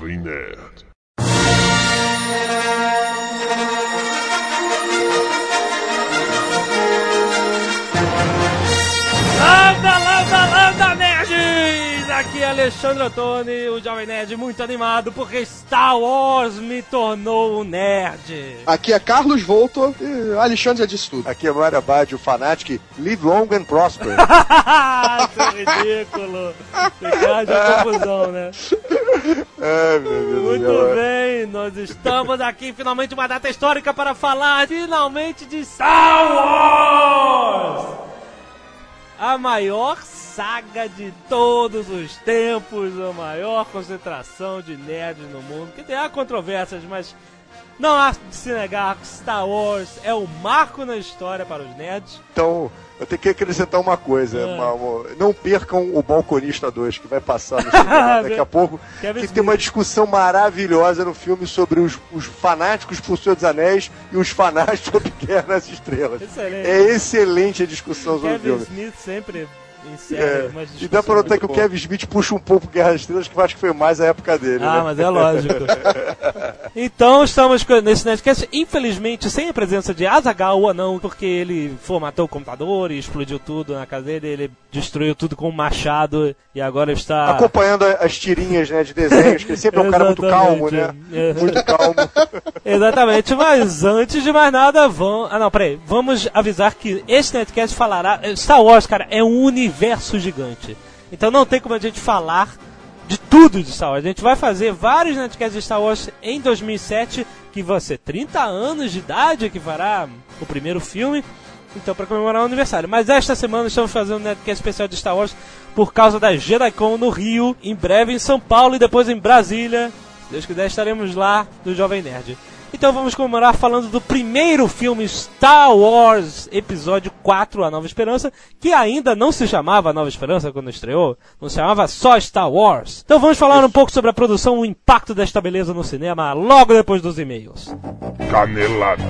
Nerdcast Alexandre Ottoni, o Jovem Nerd, muito animado porque Star Wars me tornou um nerd. Aqui é Carlos Volto e Alexandre já disse tudo. Aqui é Mário Abad, o Fanatic. Live long and prosper. Isso é ridículo. Pegade a confusão, né? Ai, meu Deus do Muito bem, nós estamos aqui finalmente uma data histórica para falar finalmente de Star Wars! A maior saga de todos os tempos, a maior concentração de nerds no mundo. Que tem há controvérsias, mas não há de se negar que Star Wars é o marco na história para os nerds. Então, eu tenho que acrescentar uma coisa. Ah. uma- uma- não percam o Balconista 2, que vai passar no cinema daqui a pouco. Kevin Que tem uma discussão maravilhosa no filme sobre os, os fanáticos por Senhor dos Anéis e os fanáticos sobre Guerra nas Estrelas. Excelente. É excelente a discussão sobre o Kevin filme. Smith sempre encerra É, e dá pra notar que o muito Kevin Smith puxa um pouco Guerra das Estrelas, que eu acho que foi mais a época dele. Ah, né? mas é lógico. então estamos nesse Nerdcast, infelizmente, sem a presença de Azagal, o anão, porque ele formatou o computador e explodiu tudo na casa dele, ele destruiu tudo com um machado e agora está... Acompanhando as tirinhas né, de desenhos, que ele sempre é um cara muito calmo, né? Muito calmo. Exatamente, mas antes de mais nada, vamos. Ah, não, peraí. Vamos avisar que este Netcast falará. Star Wars, cara, é um universo gigante. Então não tem como a gente falar de tudo de Star Wars. A gente vai fazer vários Netcasts de Star Wars em 2007, que vai ser 30 anos de idade que fará o primeiro filme. Então, para comemorar o aniversário. Mas esta semana estamos fazendo um Netcast especial de Star Wars por causa da JediCon no Rio, em breve em São Paulo e depois em Brasília. Se Deus quiser, estaremos lá do Jovem Nerd. Então vamos comemorar falando do primeiro filme Star Wars Episódio 4, A Nova Esperança, que ainda não se chamava Nova Esperança quando estreou, não se chamava só Star Wars. Então vamos falar um pouco sobre a produção, o impacto desta beleza no cinema, logo depois dos e-mails. Canelada.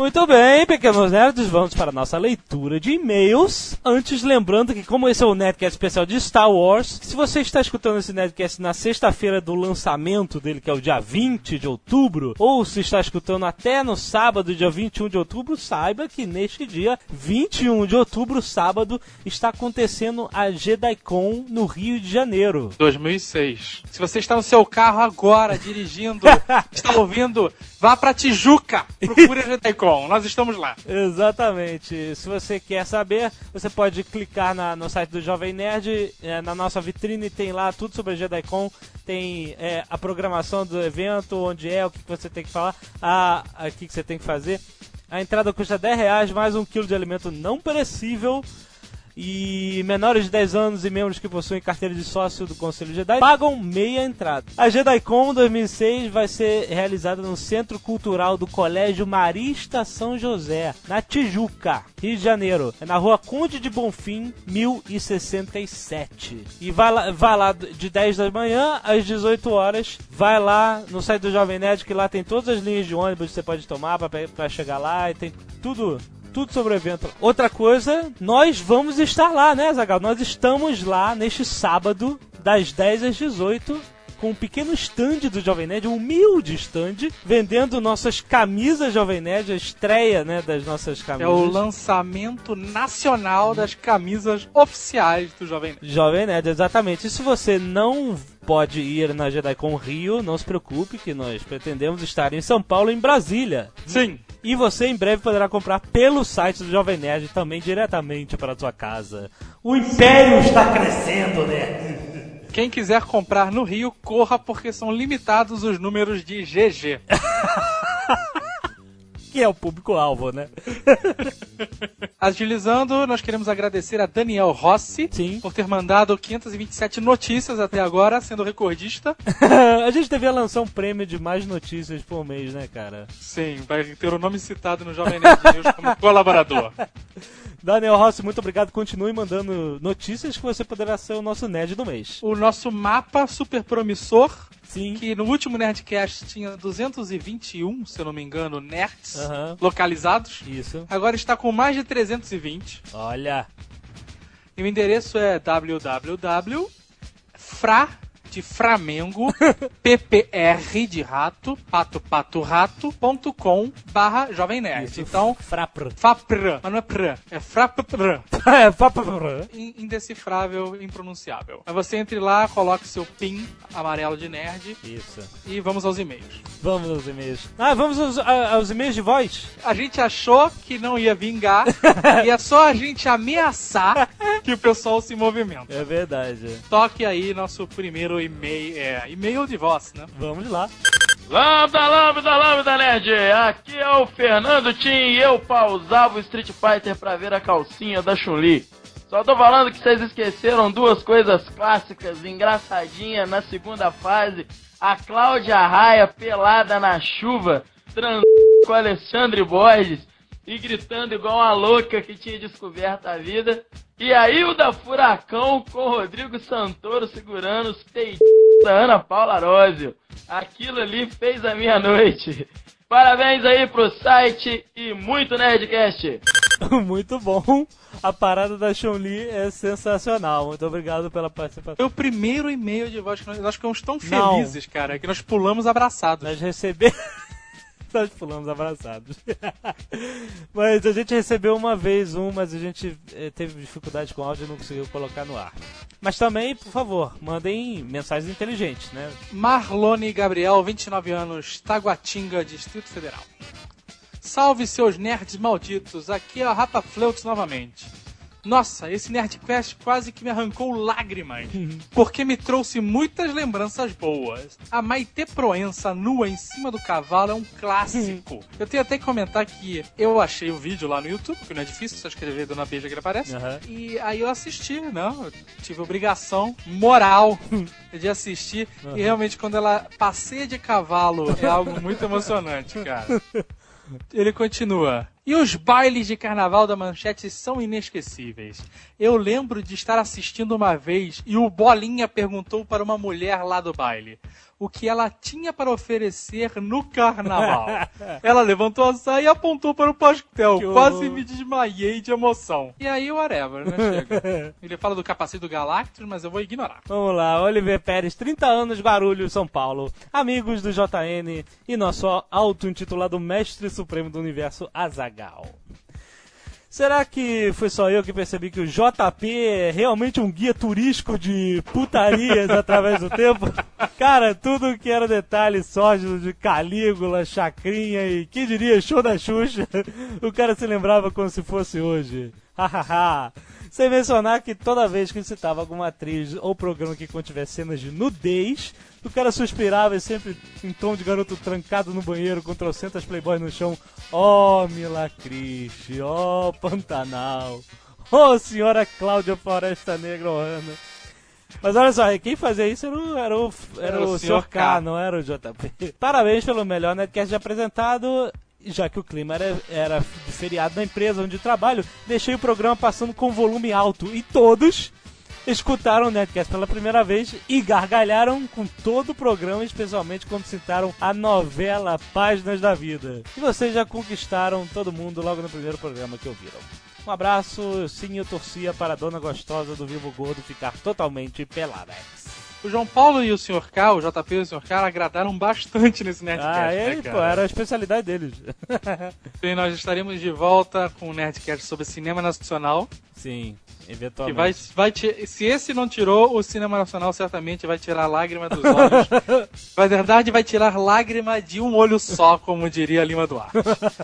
Muito bem, pequenos nerds, vamos para a nossa leitura de e-mails. Antes, lembrando que como esse é o Nerdcast especial de Star Wars, se você está escutando esse Nerdcast na sexta-feira do lançamento dele, que é o dia 20 de outubro, ou se está escutando até no sábado, dia 21 de outubro, saiba que neste dia, 21 de outubro, sábado, está acontecendo a JediCon no Rio de Janeiro. 2006. Se você está no seu carro agora, dirigindo, está ouvindo, vá pra Tijuca, procure a JediCon, nós estamos lá. Exatamente. Se você quer saber, você pode clicar na- no site do Jovem Nerd, é, na nossa vitrine tem lá tudo sobre a JediCon, tem é, a programação do evento, onde é, o que que você tem que falar, a, a- o que que você tem que fazer. A entrada custa 10 reais, mais um quilo de alimento não perecível. E menores de 10 anos e membros que possuem carteira de sócio do Conselho Jedi pagam meia entrada. A JediCon 2006 vai ser realizada no Centro Cultural do Colégio Marista São José, na Tijuca, Rio de Janeiro. É na rua Conde de Bonfim, 1067. E vai lá, vai lá de 10 da manhã às 18 horas. Vai lá no site do Jovem Nerd, que lá tem todas as linhas de ônibus que você pode tomar para chegar lá e tem tudo tudo sobre o evento. Outra coisa, nós vamos estar lá, né, Zagal? Nós estamos lá neste sábado, das 10 às 18, com um pequeno stand do Jovem Nerd, um humilde stand, vendendo nossas camisas Jovem Nerd, a estreia, né, das nossas É camisas. o lançamento nacional das camisas oficiais do Jovem Nerd. Jovem Nerd, exatamente. E se você não pode ir na JediCon Rio, não se preocupe que nós pretendemos estar em São Paulo e em Brasília. Sim. E você em breve poderá comprar pelo site do Jovem Nerd também diretamente para a sua casa. O Império está crescendo, né? Quem quiser comprar no Rio, corra porque são limitados os números de GG. Que é o público-alvo, né? Agilizando, nós queremos agradecer a Daniel Rossi Sim. por ter mandado 527 notícias até agora, sendo recordista. a gente devia lançar um prêmio de mais notícias por mês, né, cara? Sim, vai ter o nome citado no Jovem Nerd News como colaborador. Daniel Rossi, muito obrigado. Continue mandando notícias que você poderá ser o nosso nerd do mês. O nosso mapa super promissor, Sim. que no último Nerdcast tinha 221, se eu não me engano, nerds Aham. localizados. Isso. Agora está com mais de 320. Olha. E o endereço é www.fra de Flamengo, ppr de rato, pato pato rato.com barra Jovem Nerd. Isso. Então, Frapr. FAPR, mas não é pr, é FRAPR. É, Frapr. In- Indecifrável, impronunciável. Aí você entre lá, coloque seu PIN amarelo de nerd Isso. e vamos aos e-mails. Vamos aos e-mails. Ah, vamos aos, aos e-mails de voz? A gente achou que não ia vingar e é só a gente ameaçar que o pessoal se movimenta. É verdade. Toque aí nosso primeiro e-mail, é, e-mail de voz, né? Vamos lá. Lambda, lambda, lambda, nerd! Aqui é o Fernando Tim e eu pausava o Street Fighter pra ver a calcinha da Chun-Li. Só tô falando que vocês esqueceram duas coisas clássicas, engraçadinha na segunda fase. A Cláudia Raia pelada na chuva, transando com Alexandre Borges e gritando igual uma louca que tinha descoberto a vida. E a Hilda Furacão com o Rodrigo Santoro segurando os peitos da Ana Paula Arósio. Aquilo ali fez a minha noite. Parabéns aí pro site e muito Nerdcast. Muito bom. A parada da Chun-Li é sensacional. Muito obrigado pela participação. Foi o primeiro e-mail de voz que nós, nós ficamos tão Não. felizes, cara, que nós pulamos abraçados. Nós recebemos. Nós pulamos abraçados. mas a gente recebeu uma vez um, mas a gente eh, teve dificuldade com o áudio e não conseguiu colocar no ar. Mas também, por favor, mandem mensagens inteligentes, né? Marlone Gabriel, 29 anos, Taguatinga, Distrito Federal. Salve seus nerds malditos, aqui é a Rapa Fleuts novamente. Nossa, esse Nerdcast quase que me arrancou lágrimas, porque me trouxe muitas lembranças boas. A Maite Proença nua em cima do cavalo é um clássico. Eu tenho até que comentar que eu achei o vídeo lá no YouTube, porque não é difícil, só escrever Dona Beija que ele aparece. Aham. E aí eu assisti, né? Eu tive obrigação moral de assistir. E realmente, quando ela passeia de cavalo, é algo muito emocionante, cara. Ele continua. E os bailes de carnaval da Manchete são inesquecíveis. Eu lembro de estar assistindo uma vez e o Bolinha perguntou para uma mulher lá do baile o que ela tinha para oferecer no carnaval. ela levantou a saia e apontou para o pastel. Que horror. Quase me desmaiei de emoção. E aí, whatever, né? Chega. Ele fala do capacete do Galactus, mas eu vou ignorar. Vamos lá, Oliver Pérez, 30 anos, Guarulhos, São Paulo. Amigos do JN e nosso auto-intitulado Mestre Supremo do Universo Azagal. Será que foi só eu que percebi que o JP é realmente um guia turístico de putarias através do tempo? Cara, tudo que era detalhe sórdido de Calígula, Chacrinha e, que diria, show da Xuxa, o cara se lembrava como se fosse hoje. Sem mencionar que toda vez que citava alguma atriz ou programa que contivesse cenas de nudez, o cara suspirava e sempre em tom de garoto trancado no banheiro com trocentas playboys no chão. Oh, Milacriste, oh, Pantanal, oh, senhora Cláudia Floresta Negra Ohana. Mas olha só, quem fazia isso era o, era o, era o Sr. K, não era o JP. Parabéns pelo melhor Netcast apresentado. Já que o clima era, era de feriado na empresa onde trabalho, deixei o programa passando com volume alto e todos escutaram o Netcast pela primeira vez e gargalharam com todo o programa, especialmente quando citaram a novela Páginas da Vida. E vocês já conquistaram todo mundo logo no primeiro programa que ouviram. Um abraço, sim, eu torcia para a dona gostosa do Vivo Gordo ficar totalmente peladex. O João Paulo e o Sr. K, o JP e o Sr. K, agradaram bastante nesse Nerdcast. Ah, né, ele, cara? pô, era a especialidade deles. E nós estaremos de volta com o Nerdcast sobre cinema nacional. sim, Que eventualmente. vai, vai ti- se esse não tirou, o cinema nacional certamente vai tirar lágrima dos olhos. Na verdade, vai tirar lágrima de um olho só, como diria Lima Duarte.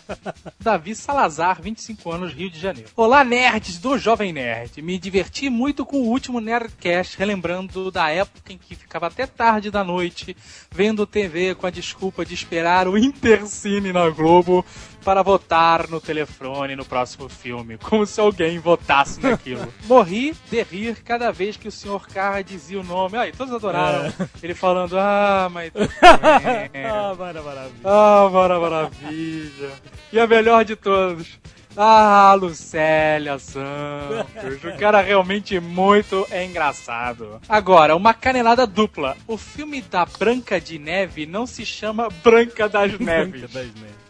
Davi Salazar, 25 anos, Rio de Janeiro. Olá, nerds do Jovem Nerd. Me diverti muito com o último Nerdcast, relembrando da época em que ficava até tarde da noite vendo TV com a desculpa de esperar o Intercine na Globo para votar no telefone no próximo filme, como se alguém votasse naquilo. Morri de rir cada vez que o Sr. Carra dizia o nome. Aí, todos adoraram. Ele falando, ah, mas... ah, mara, maravilha. Ah, mara- maravilha. E a melhor de todos. Ah, Lucélia Santos. O cara realmente muito é engraçado. Agora, uma canelada dupla. O filme da Branca de Neve não se chama Branca das Neves. Branca das Neves.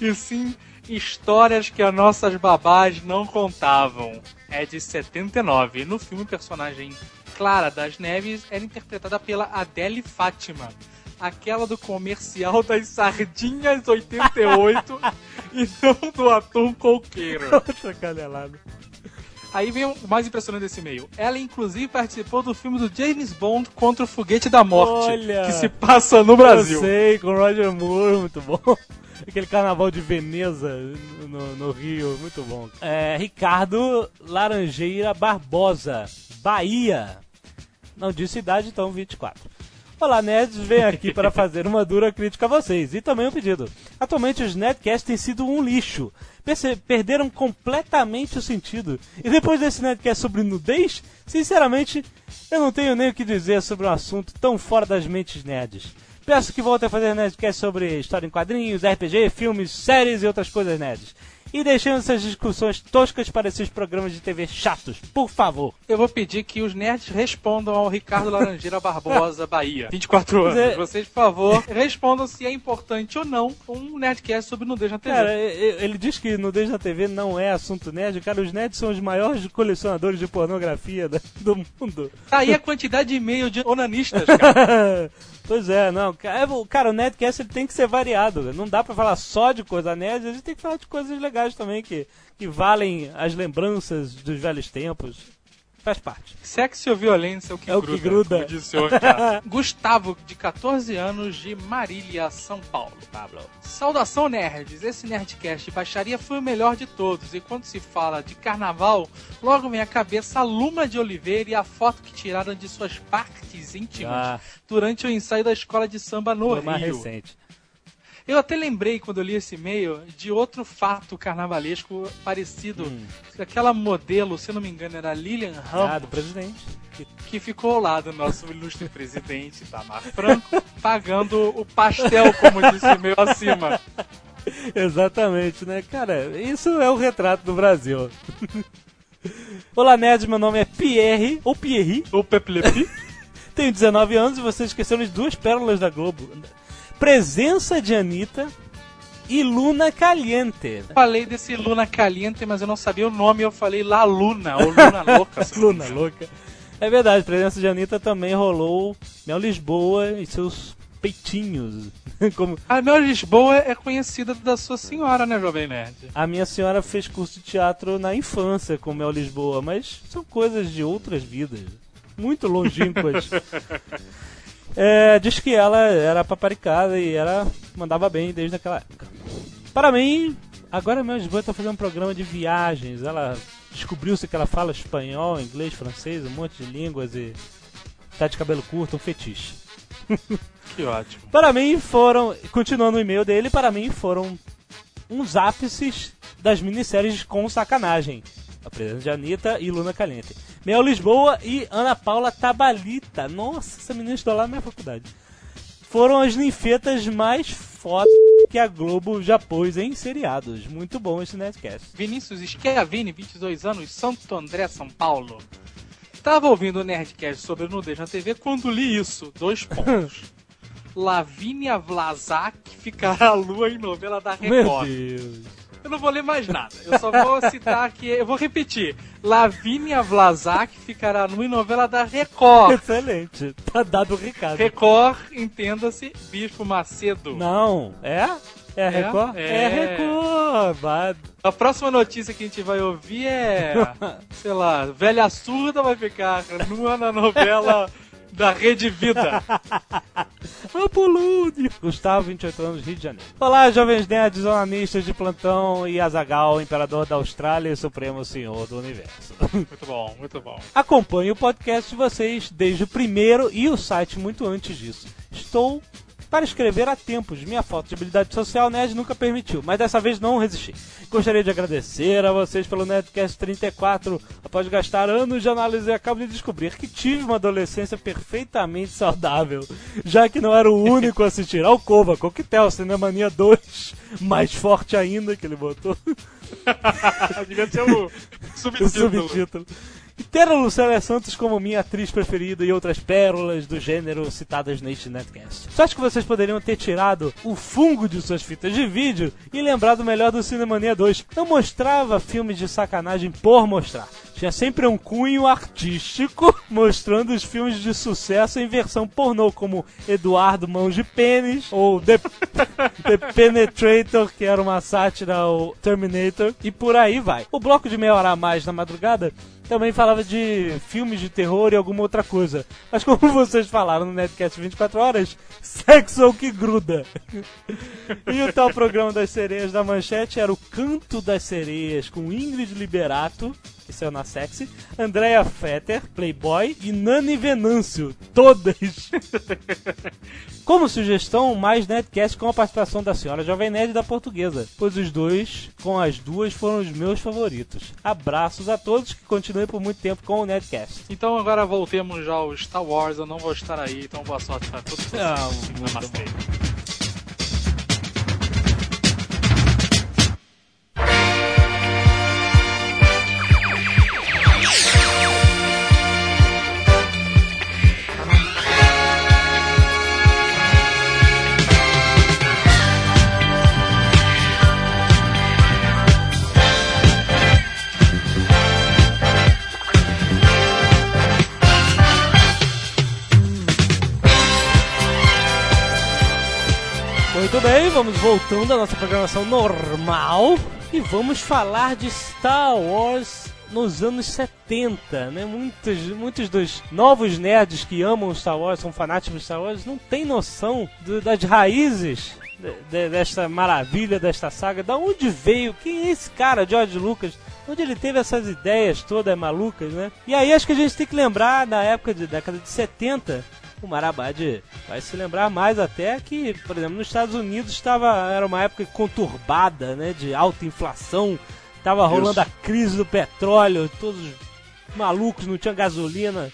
E sim, histórias que as nossas babás não contavam. É de 79. No filme, o personagem Clara das Neves era interpretada pela Adele Fátima. Aquela do comercial das sardinhas 88 e não do atum coqueiro. Outra canelada. Aí vem o mais impressionante desse e-mail. Ela, inclusive, participou do filme do James Bond contra o Foguete da Morte, Olha! que se passa no Brasil. Eu sei, com Roger Moore, muito bom. Aquele carnaval de Veneza no, no Rio, muito bom. É, Ricardo Laranjeira Barbosa, Bahia. Não disse idade, então 24. Olá, nerds, venho aqui para fazer uma dura crítica a vocês e também um pedido. Atualmente os Nerdcasts têm sido um lixo. Perce- perderam completamente o sentido. E depois desse Nerdcast sobre nudez, sinceramente, eu não tenho nem o que dizer sobre um assunto tão fora das mentes nerds. Peço que voltem a fazer Nerdcast sobre história em quadrinhos, RPG, filmes, séries e outras coisas nerds. E deixando essas discussões toscas para esses programas de TV chatos, por favor. Eu vou pedir que os nerds respondam ao Ricardo Laranjeira Barbosa, Bahia. 24 anos. É- Vocês, por favor, respondam se é importante ou não um Nerdcast sobre nudez na TV. Cara, ele diz que nudez na TV não é assunto nerd. Cara, os nerds são os maiores colecionadores de pornografia do mundo. Tá aí a quantidade de e-mail de onanistas, cara. pois é, não. é, Cara, o Nerdcast ele tem que ser variado. Não dá pra falar só de coisa nerd, a gente tem que falar de coisas legais também que, que valem as lembranças dos velhos tempos. Faz parte. Sexo ou violência é o que É o que gruda. gruda. como disse o. Gustavo, de 14 anos, de Marília, São Paulo. Pablo. Saudação, nerds! Esse Nerdcast baixaria foi o melhor de todos, e quando se fala de carnaval, logo vem à cabeça a Luma de Oliveira e a foto que tiraram de suas partes íntimas Ah, durante o ensaio da escola de samba no foi mais Rio. recente. Eu até lembrei, quando eu li esse e-mail, de outro fato carnavalesco parecido. Hum. Aquela modelo, se não me engano, era Lilian Ramos Ah, do presidente. que ficou ao lado do nosso ilustre presidente, Tamar Franco, pagando o pastel, como disse o meu acima. Exatamente, né? Cara, isso é o retrato do Brasil. Olá, nerds, meu nome é Pierre, ou Pierre, O Peplepi. tenho 19 anos e vocês esqueceram de duas pérolas da Globo. Presença de Anitta e Luna Caliente. Falei desse Luna Caliente, mas eu não sabia o nome, eu falei La Luna, ou Luna Louca. Luna louca. É verdade, presença de Anitta também rolou Mel Lisboa e seus peitinhos. Como A Mel Lisboa é conhecida da sua senhora, né, Jovem Nerd? a minha senhora fez curso de teatro na infância com Mel Lisboa, mas são coisas de outras vidas. Muito longínquas. É, diz que ela era paparicada e era mandava bem desde aquela época. Para mim, agora Mel Lisboa está fazendo um programa de viagens. Ela descobriu-se que ela fala espanhol, inglês, francês, um monte de línguas e tá de cabelo curto, um fetiche. Que ótimo. Para mim foram, continuando o e-mail dele, para mim foram uns ápices das minisséries com sacanagem. A presença de Anitta e Luna Caliente. Mel Lisboa e Ana Paula Tabalita. Nossa, essa menina estudou lá na minha faculdade. Foram as ninfetas mais fodas que a Globo já pôs em seriados. Muito bom esse Nerdcast. Vinícius Schiavini, 22 anos, Santo André, São Paulo. Tava ouvindo o Nerdcast sobre nudez na TV quando li isso. Dois pontos. Lavínia Vlasak ficará à lua em novela da Meu Record. Deus. Eu não vou ler mais nada. Eu só vou citar aqui. Eu vou repetir. Lavínia Vlasak ficará em novela da Record. Excelente. Tá dado o recado. Record, entenda-se, Bispo Macedo. Não, é? É a Record? É. Record. Vai. A próxima notícia que a gente vai ouvir é, sei lá, velha surda vai ficar nua na novela da Rede Vida. Apolônio. Gustavo, 28 anos, Rio de Janeiro. Olá, jovens nerds, onanistas de plantão e Azagal, imperador da Austrália e supremo senhor do universo. Muito bom, muito bom. Acompanho o podcast de vocês desde o primeiro e o site muito antes disso. Estou para escrever há tempos. Minha falta de habilidade social nerd nunca permitiu, mas dessa vez não resisti. Gostaria de agradecer a vocês pelo Nerdcast 34. Após gastar anos de análise, acabo de descobrir que tive uma adolescência perfeitamente saudável, já que não era o único a assistir Alcova, Coquetel, Cinemania 2, mais forte ainda que ele botou. Devia ser o o subtítulo. E ter a Lucélia Santos como minha atriz preferida e outras pérolas do gênero citadas neste netcast. Só acho que vocês poderiam ter tirado o fungo de suas fitas de vídeo e lembrado melhor do Cinemania 2. Não mostrava filmes de sacanagem por mostrar. Tinha sempre um cunho artístico mostrando os filmes de sucesso em versão pornô, como Eduardo Mãos de Pênis ou The, The Penetrator, que era uma sátira ao Terminator, e por aí vai. O bloco de meia hora a mais na madrugada também falava de filmes de terror e alguma outra coisa. Mas como vocês falaram no Netcast 24 horas, sexo é o que gruda. E o tal programa das sereias da manchete era o Canto das Sereias, com Ingrid Liberato, que saiu na Sexy, Andrea Fetter, Playboy e Nani Venâncio, todas. Como sugestão, mais Nerdcast com a participação da senhora Jovem Nerd e da Portuguesa, pois os dois, com as duas, foram os meus favoritos. Abraços a todos que continuem por muito tempo com o Nerdcast. Então agora voltemos já ao Star Wars, eu não vou estar aí, então boa sorte pra todos vocês. Ah, muito Namastê. Vamos voltando à nossa programação normal e vamos falar de Star Wars nos anos 70, né? Muitos, muitos dos novos nerds que amam Star Wars, são fanáticos de Star Wars, não têm noção do- das raízes de- de- desta maravilha, desta saga. Da onde veio? Quem é esse cara, George Lucas? Onde ele teve essas ideias todas malucas, né? E aí acho que a gente tem que lembrar, na época de década de 70, o Marabad vai se lembrar mais até que, por exemplo, nos Estados Unidos estava era uma época conturbada, né, de alta inflação, tava rolando a crise do petróleo, todos malucos, não tinha gasolina,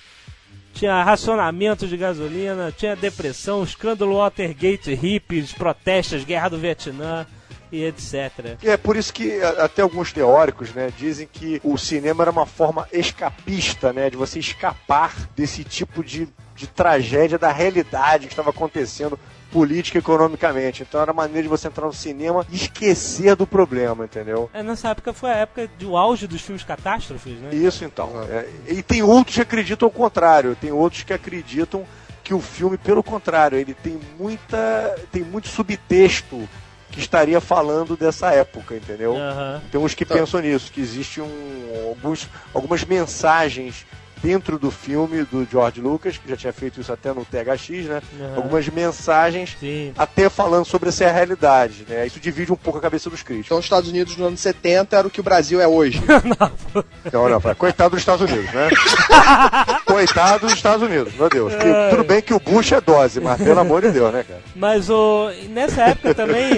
tinha racionamento de gasolina, tinha depressão, escândalo Watergate, hippies, protestos, guerra do Vietnã e etc. E é por isso que até alguns teóricos, né, dizem que o cinema era uma forma escapista, né, de você escapar desse tipo de, de tragédia da realidade que estava acontecendo política e economicamente. Então era maneira de você entrar no cinema e esquecer do problema, entendeu? É, nessa época foi a época do auge dos filmes catástrofes, né? Isso então. É, e tem outros que acreditam ao contrário. Tem outros que acreditam que o filme, pelo contrário, ele tem muita. tem muito subtexto que estaria falando dessa época, entendeu? Aham. Tem uns que pensam nisso, que existe um, alguns, algumas mensagens dentro do filme do George Lucas, que já tinha feito isso até no THX, né? Aham. Algumas mensagens Sim. até falando sobre essa realidade, né? Isso divide um pouco a cabeça dos críticos. Então, os Estados Unidos nos anos 70 era o que o Brasil é hoje. Então, olha, fala, coitado dos Estados Unidos, né? coitado dos Estados Unidos, meu Deus. É. tudo bem que o Bush é dose, mas pelo amor de Deus, né, cara? Mas o, nessa época também,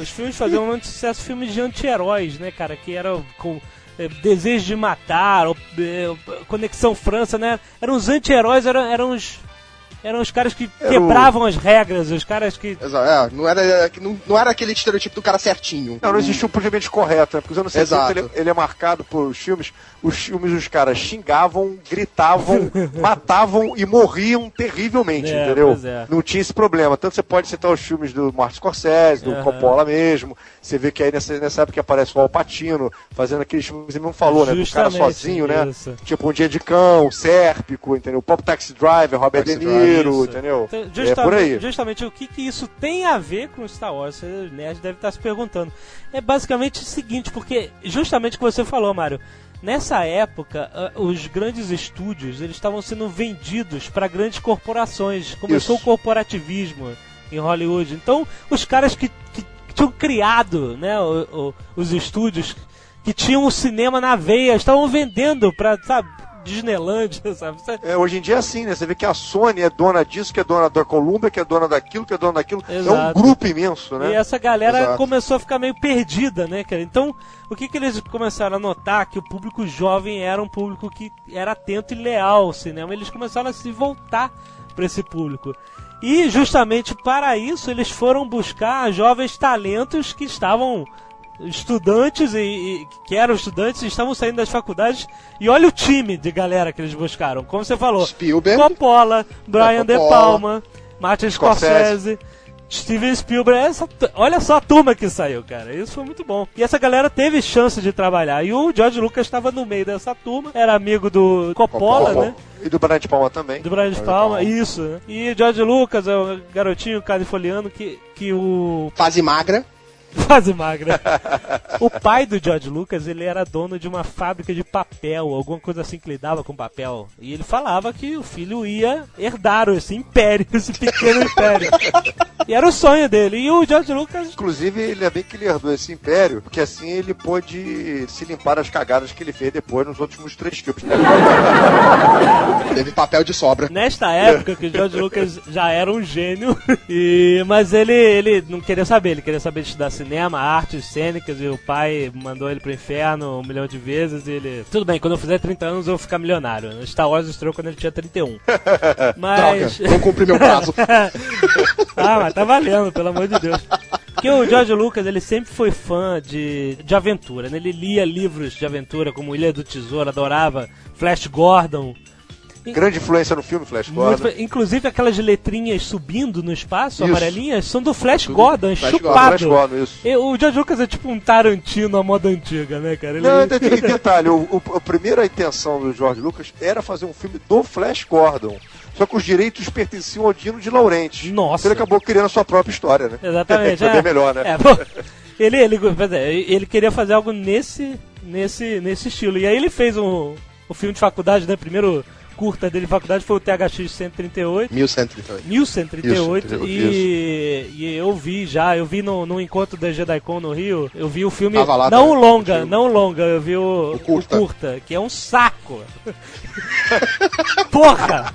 os filmes faziam muito sucesso, filmes de anti-heróis, né, cara? Que eram com Desejo de Matar, ou, eh, Conexão França, né? Eram os anti-heróis, eram, eram os. Eram os caras que Era quebravam as regras, os caras que. Exato, é, não, era, não, não era aquele estereotipo do cara certinho. Não, não existe um politicamente correto, né? Porque os anos 60 Exato. ele, ele é marcado por filmes. Os filmes, os caras xingavam, gritavam, matavam e morriam terrivelmente, É, entendeu? é. Não tinha esse problema. Tanto você pode citar os filmes do Martin Scorsese, do Aham. Coppola mesmo. Você vê que aí nessa, nessa época aparece o Al Pacino fazendo aqueles filmes, ele não falou, né? Do cara Justamente, sozinho, né? isso. Tipo Um Dia de Cão, Sérpico, entendeu? Pop Taxi Driver, Robert Taxi De Niro, Isso. entendeu? Então, É justamente, por aí. justamente o que, que isso tem a ver com Star Wars? Você, o nerd deve estar se perguntando. É basicamente o seguinte, porque justamente o que você falou, Mário. Nessa época, ah, os grandes estúdios eles estavam sendo vendidos para grandes corporações. Começou Isso. o corporativismo em Hollywood. Então, os caras que, que tinham criado né, o- o- os estúdios, que tinham o cinema na veia, estavam vendendo para, sabe, Disneylândia, sabe? Você- É, hoje em dia é assim, né? Você vê que a Sony é dona disso, que é dona da Columbia, que é dona daquilo, que é dona daquilo. É um Exato. grupo imenso, E né? essa galera Exato. começou a ficar meio perdida, né, cara? Então, o que que eles começaram a notar? Que o público jovem era um público que era atento e leal ao cinema. Eles começaram a se voltar para esse público. E justamente para isso eles foram buscar jovens talentos que estavam estudantes e, e- que eram estudantes e estavam saindo das faculdades. E olha o time de galera que eles buscaram. Como você falou, Spielberg. Coppola, Brian De. Palma, Martin Scorsese. Scorsese, Steven Spielberg. Essa, olha só a turma que saiu, cara. Isso foi muito bom. E essa galera teve chance de trabalhar. E o George Lucas estava no meio dessa turma. Era amigo do Coppola, Coppola. né? E do Brian de Palma também. Do Brian de Palma, Palma. isso. né? E George Lucas é o garotinho californiano que, que o Fase magra. Fase magra. o pai do George Lucas, ele era dono de uma fábrica de papel, alguma coisa assim que lidava com papel. E ele falava que o filho ia herdar esse império, esse pequeno império. E era o sonho dele. E o George Lucas. Inclusive, ele é bem que ele herdou esse império, porque assim ele pôde se limpar das cagadas que ele fez depois nos últimos três filmes. né? Teve papel de sobra. Nesta época que o George Lucas já era um gênio, e, mas ele, ele não queria saber, ele queria saber de estudar cinema, artes cênicas, e o pai mandou ele pro inferno um milhão de vezes, e ele... Tudo bem, quando eu fizer 30 anos eu vou ficar milionário. Star Wars estreou quando ele tinha 31. Mas... Droga, não cumpri meu prazo. ah, mas tá valendo, pelo amor de Deus. Porque o George Lucas, ele sempre foi fã de, de aventura, né? Ele lia livros de aventura, como Ilha do Tesouro, adorava Flash Gordon. Grande influência no filme, Flash Muito- Gordon. inclusive aquelas letrinhas subindo no espaço, Isso. amarelinhas, são do Flash Tudo Gordon, Flash chupado. Flash Gordon, isso. E o George Lucas é tipo um Tarantino à moda antiga, né, cara? Ele- Não, tem detalhe, o, o- a primeira intenção do George Lucas era fazer um filme do Flash Gordon. Só que os direitos pertenciam ao Dino de Laurenti. Nossa. Ele acabou criando a sua própria história, né? Exatamente. Foi é. bem melhor, né? É, ele, ele, ele queria fazer algo nesse, nesse, nesse estilo. E aí ele fez um, um filme de faculdade, né? Primeiro curta dele de faculdade foi o THX 138. 1138. 1138 Isso, e, e eu vi já, eu vi no, no encontro da JediCon no Rio, eu vi o filme, lá não o longa, não o longa, eu vi o, O curta. que é um saco. Porra!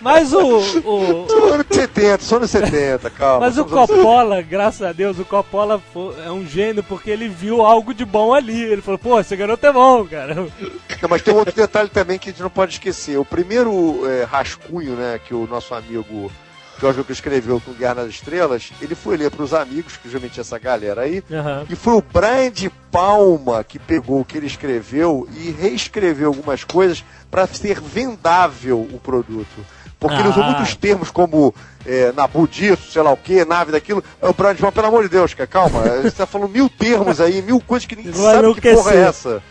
Mas o, o, Só anos 70, só anos 70, calma. mas o nos Coppola, graças a Deus, o Coppola é um gênio porque ele viu algo de bom ali. Ele falou, pô, esse garoto é bom, cara. Não, mas tem um outro detalhe também que a gente não pode esquecer. O primeiro é, rascunho né, que o nosso amigo Jorge Lucas escreveu com Guerra nas Estrelas, ele foi ler para os amigos, que é essa galera aí, Aham. e foi o Brian de Palma que pegou o que ele escreveu e reescreveu algumas coisas para ser vendável o produto. Porque ele usou Ah. muitos termos como é, nabu disso, sei lá o que, nave daquilo. Aí o Brian Palma, pelo amor de Deus, cara, calma. Você tá falando mil termos aí, mil coisas que ninguém Vai sabe que porra é essa.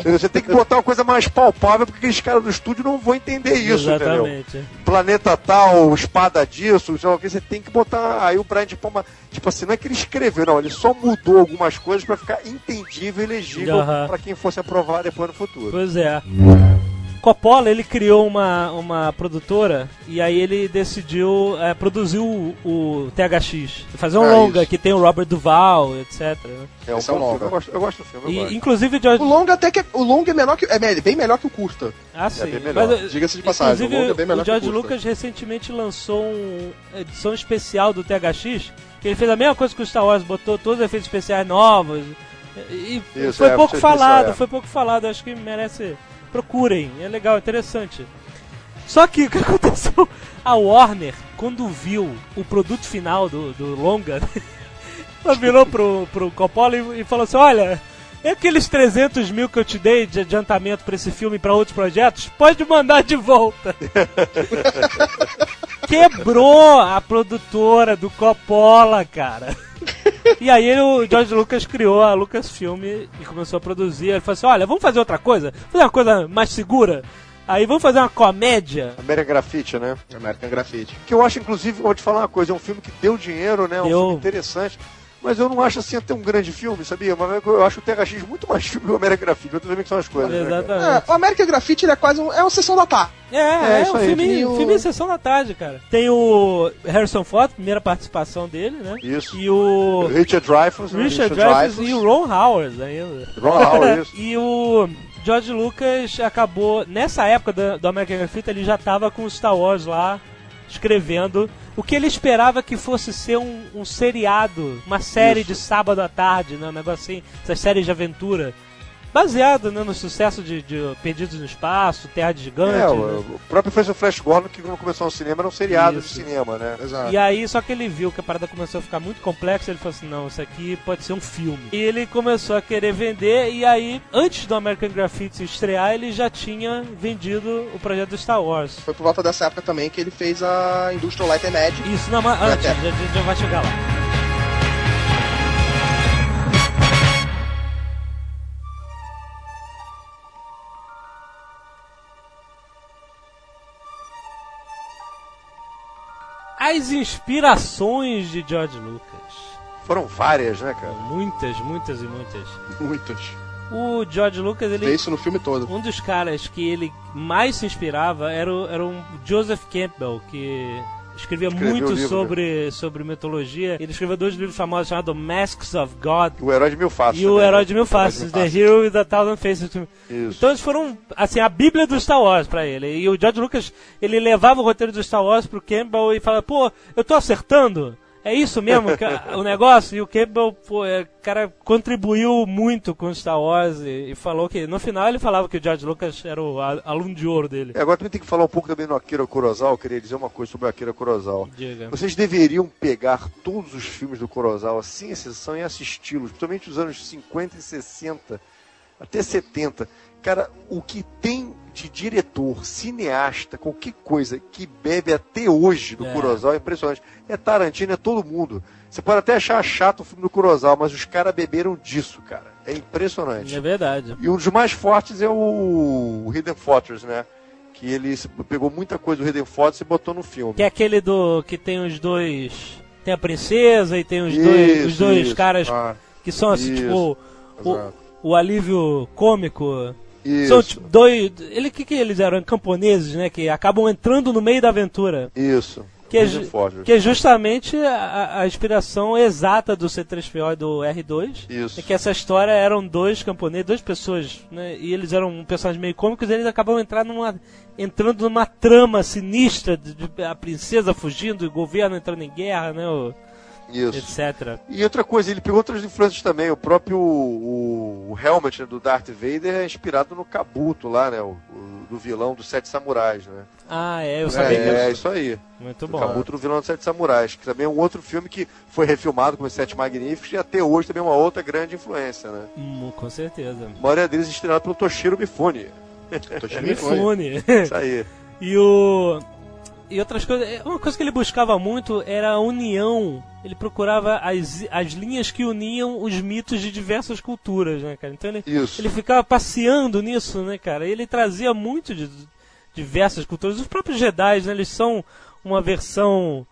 Entendeu? Você tem que botar uma coisa mais palpável, porque aqueles caras do estúdio não vão entender isso, entendeu? Exatamente. Planeta tal, espada disso, sei lá o que, você tem que botar. Aí o Brian de Palma, tipo assim, não é que ele escreveu, não, ele só mudou algumas coisas pra ficar entendível e legível Aham. pra quem fosse aprovar depois no futuro. Pois é. Coppola, ele criou uma, uma produtora e aí ele decidiu é, produzir o, o THX. Fazer um Ah, longa isso. que tem o Robert Duval, etc. É um Esse é um bom filme, longa. eu gosto, eu gosto do filme, E, gosto. inclusive, George... O longa até que é, o longa é menor que é bem melhor que o curta. Ah, sim. bem melhor. Mas, Diga-se de passagem, inclusive, o longa é bem melhor o que o George curta. Lucas recentemente lançou uma edição especial do THX, que ele fez a mesma coisa que o Star Wars, botou todos os efeitos especiais novos. E Isso, foi é, pouco falado, especial, é. foi pouco falado, acho que merece. Procurem, é legal, interessante. Só que o que aconteceu? A Warner, quando viu o produto final do, do longa, ela virou pro, pro Coppola e, e falou assim: Olha, é aqueles 300 mil que eu te dei de adiantamento pra esse filme e pra outros projetos, pode mandar de volta. Quebrou a produtora do Coppola, cara. E aí o George Lucas criou a Lucasfilm e começou a produzir. Ele falou assim: Olha, vamos fazer outra coisa? Fazer uma coisa mais segura? Aí vamos fazer uma comédia? American Graffiti, né? American Graffiti. Que eu acho, inclusive, vou te falar uma coisa, é um filme que deu dinheiro, né? Um Deu. filme interessante. Mas eu não acho assim até um grande filme, sabia? Mas eu acho o THX muito mais filme que o American Graffiti. Outras que são as coisas. né? Exatamente. É, o American Graffiti ele é quase um, é uma sessão da tarde. É, é, isso um aí. filme, o- filme sessão da tarde, cara. Tem o Harrison Ford, primeira participação dele, né? Isso. E o Richard Dreyfuss, né? Richard Dreyfuss e o Ron Howard ainda. Ron Howard, isso. E o George Lucas acabou, nessa época do, do American Graffiti, ele já tava com o Star Wars lá, escrevendo o que ele esperava que fosse ser um, um seriado, uma série Isso. de sábado à tarde, né, um negócio assim, essas séries de aventura. Baseado né, no sucesso de, de Perdidos no Espaço, Terra de Gigante. É, né? o, o próprio Francis Flash Gordon, que quando começou no cinema, era um seriado Isso. de cinema, né? Exato. E aí, só que ele viu que a parada começou a ficar muito complexa, ele falou assim, não, isso aqui pode ser um filme. E ele começou a querer vender, e aí, antes do American Graffiti estrear, ele já tinha vendido o projeto do Star Wars. Foi por volta dessa época também que ele fez a Industrial Light and Magic. Isso, não, mas antes, já, já- já vai chegar lá. Inspirações de George Lucas. Foram várias, né, cara? Muitas, muitas e muitas. Muitos. O George Lucas, ele isso no filme todo. Um dos caras que ele mais se inspirava era, o, era um Joseph Campbell, que escrevia Escreveu muito livro, né? sobre, sobre mitologia. Ele escreveu dois livros famosos chamados Masks of God O Herói de Mil Faces. e o também, Herói né? de Mil Faces, The Hero with a Thousand Faces. Isso. Então eles foram, assim, a bíblia do Star Wars pra ele. E o George Lucas, ele levava o roteiro do Star Wars pro Campbell e falava, pô, eu tô acertando? É isso mesmo o negócio? E o Campbell, pô, é, cara, contribuiu muito com Star Wars e, e falou que, no final ele falava que o George Lucas era o a- aluno de ouro dele. É, agora também tem que falar um pouco também no Akira Kurosawa. Eu queria dizer uma coisa sobre o Akira Kurosawa. Diga. Vocês deveriam pegar todos os filmes do Kurosawa, sem exceção, e assisti-los, principalmente os anos 50 e 60, até 70. Cara, o que tem de diretor, cineasta, qualquer coisa que bebe até hoje do É. Kurosawa é impressionante. É Tarantino, é todo mundo. Você pode até achar chato o filme do Kurosawa, mas os caras beberam disso, cara. É impressionante. É verdade. E um dos mais fortes é o Hidden Fortress, né? Que ele pegou muita coisa do Hidden Fortress e botou no filme. Que é aquele do que tem os dois. Tem a princesa e tem os Isso, dois, os dois isso. caras Ah, que são assim, isso. tipo, o, o alívio cômico. Isso, São tipo dois. Ele que, que eles eram? Camponeses, né? Que acabam entrando no meio da aventura. isso. Que é, que é justamente a, a inspiração exata do C3PO e do R2. Isso. É que essa história eram dois camponeses, duas pessoas, né? E eles eram personagens meio cômicos, e eles acabam entrando numa, entrando numa trama sinistra de, de- a princesa fugindo, o governo entrando em guerra, né? o- Isso. etc. E outra coisa, ele pegou outras influências também. O próprio o, o Helmet né, do Darth Vader é inspirado no Kabuto lá, né? O, o- do vilão dos Sete Samurais, né? Ah, é, eu sabia que É, era. isso aí. Muito O bom. Kabuto do vilão dos Sete Samurais, que também é um outro filme que foi refilmado como Os Sete Magníficos e até hoje também é uma outra grande influência, né? Hum, com certeza. A maioria deles estrelado pelo Toshiro Mifune. Te me foi. Mifune. Isso aí. E o. E outras coisas. Uma coisa que ele buscava muito era a união. Ele procurava as, as linhas que uniam os mitos de diversas culturas, né, cara? Então ele, Isso. ele ficava passeando nisso, né, cara? E ele trazia muito de diversas culturas. Os próprios Jedi, né? Eles são uma versão.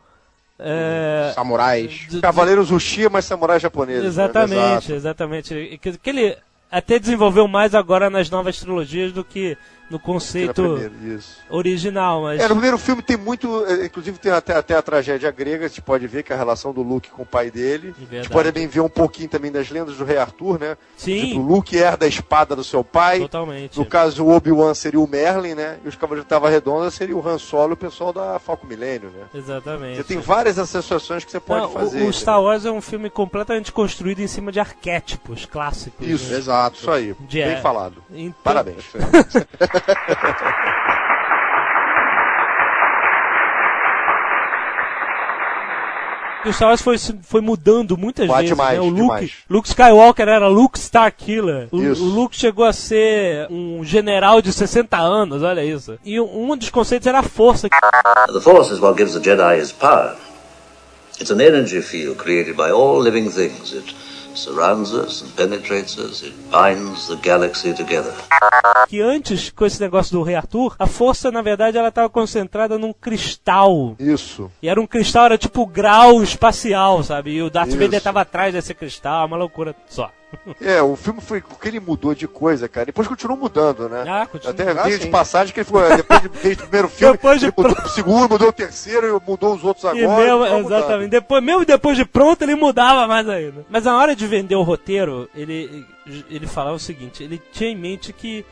É, Samurais. de- de- Cavaleiros Uchiha, mas samurais japoneses. né? Exatamente, exatamente. Que, que ele até desenvolveu mais agora nas novas trilogias do que no conceito primeira, original. Mas É, no primeiro filme tem muito, é, inclusive tem até, até a tragédia grega, a gente pode ver que é a relação do Luke com o pai dele. De A gente pode também ver um pouquinho também das lendas do rei Arthur, né? Sim. Tipo, o Luke herda a espada do seu pai. Totalmente. No caso, o Obi-Wan seria o Merlin, né? E os Cavaleiros de Tava Redonda seria o Han Solo e o pessoal da Falco Milênio, né? Exatamente. Você tem várias associações que você pode Não, o- fazer. o, Star Wars é um filme completamente construído em cima de arquétipos clássicos. Isso. né? Exato. Isso aí, De- bem falado. Então, Parabéns. O Star Wars foi, foi mudando muitas Bate vezes. mais, né? O Luke, demais. Luke Skywalker era Luke Starkiller. O, o Luke chegou a ser um general de 60 anos, olha isso. E um um dos conceitos era a força. The Force is what gives the Jedi his power. It's an energy field created by all living things. It surrounds us and penetrates us. It binds the galaxy together. Que antes, com esse negócio do Rei Arthur, a força, na verdade, ela estava concentrada num cristal. Isso. E era um cristal, era tipo grau espacial, sabe? E o Darth Isso. Vader estava atrás desse cristal, uma loucura só. É, o filme foi. O que ele mudou de coisa, cara. Depois continuou mudando, né? Ah, continua. Até Ah, veio de sim. passagem que ele falou, é, depois de, desde o primeiro filme, Depois de ele mudou pro segundo, mudou o terceiro, e mudou os outros agora. mesmo, mudando. exatamente. Depois, mesmo depois de pronto, ele mudava mais ainda. Mas na hora de vender o roteiro, ele, ele falava o seguinte: ele tinha em mente que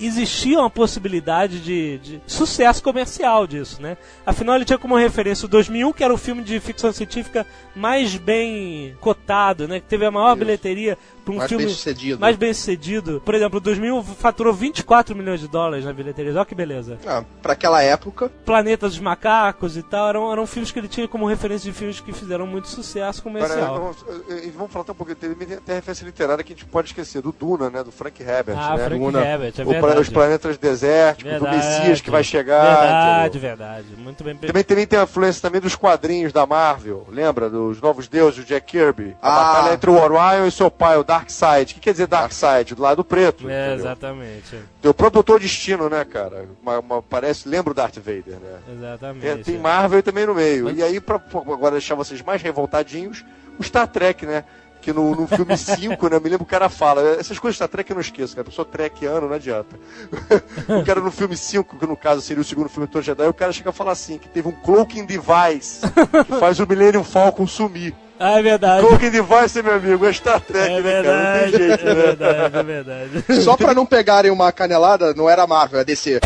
existia uma possibilidade de, de sucesso comercial disso, né? Afinal, ele tinha como referência o 2001, que era o filme de ficção científica mais bem cotado, né? Que teve a maior Isso. bilheteria para um Mais filme bem sucedido. mais bem sucedido. Por exemplo, o 2000 faturou 24 milhões de dólares na bilheteria. Olha que beleza. Ah, pra aquela época. Planeta dos Macacos e tal, eram, eram filmes que ele tinha como referência de filmes que fizeram muito sucesso comercial. vamos, eh, vamos falar até um pouquinho, tem até referência literária que a gente pode esquecer, do Duna, né? Do Frank Herbert, ah, né? Frank Duna. Herbert, é O verdade. os planetas desérticos, do Messias que vai chegar. Verdade, entendeu? verdade. Muito bem Também, também tem a influência também dos quadrinhos da Marvel, lembra? Dos Novos Deuses, do Jack Kirby. A Ah. batalha entre o Orion e seu pai, o Darkseid. O que quer dizer Darkseid? Do lado preto. É, entendeu? exatamente. Tem o próprio Doutor Destino, né, cara? Uma, uma- parece, lembra o Darth Vader, né? Exatamente. Tem, tem Marvel também no meio. Mas- E aí, pra agora deixar vocês mais revoltadinhos, o Star Trek, né? Que no, no filme 5, né? Eu me lembro o cara fala. Essas coisas de Star Trek eu não esqueço, cara. A pessoa trekiano, não adianta. o cara no filme 5, que no caso seria o segundo filme do Jedi, o cara chega a falar assim: que teve um cloaking device que faz o Millennium Falcon sumir. Ah, é verdade. Cloaking device, meu amigo, é Star Trek, É né, cara? Não verdade, tem jeito, é né? verdade, é verdade. Só pra não pegarem uma canelada, não era Marvel, é DC.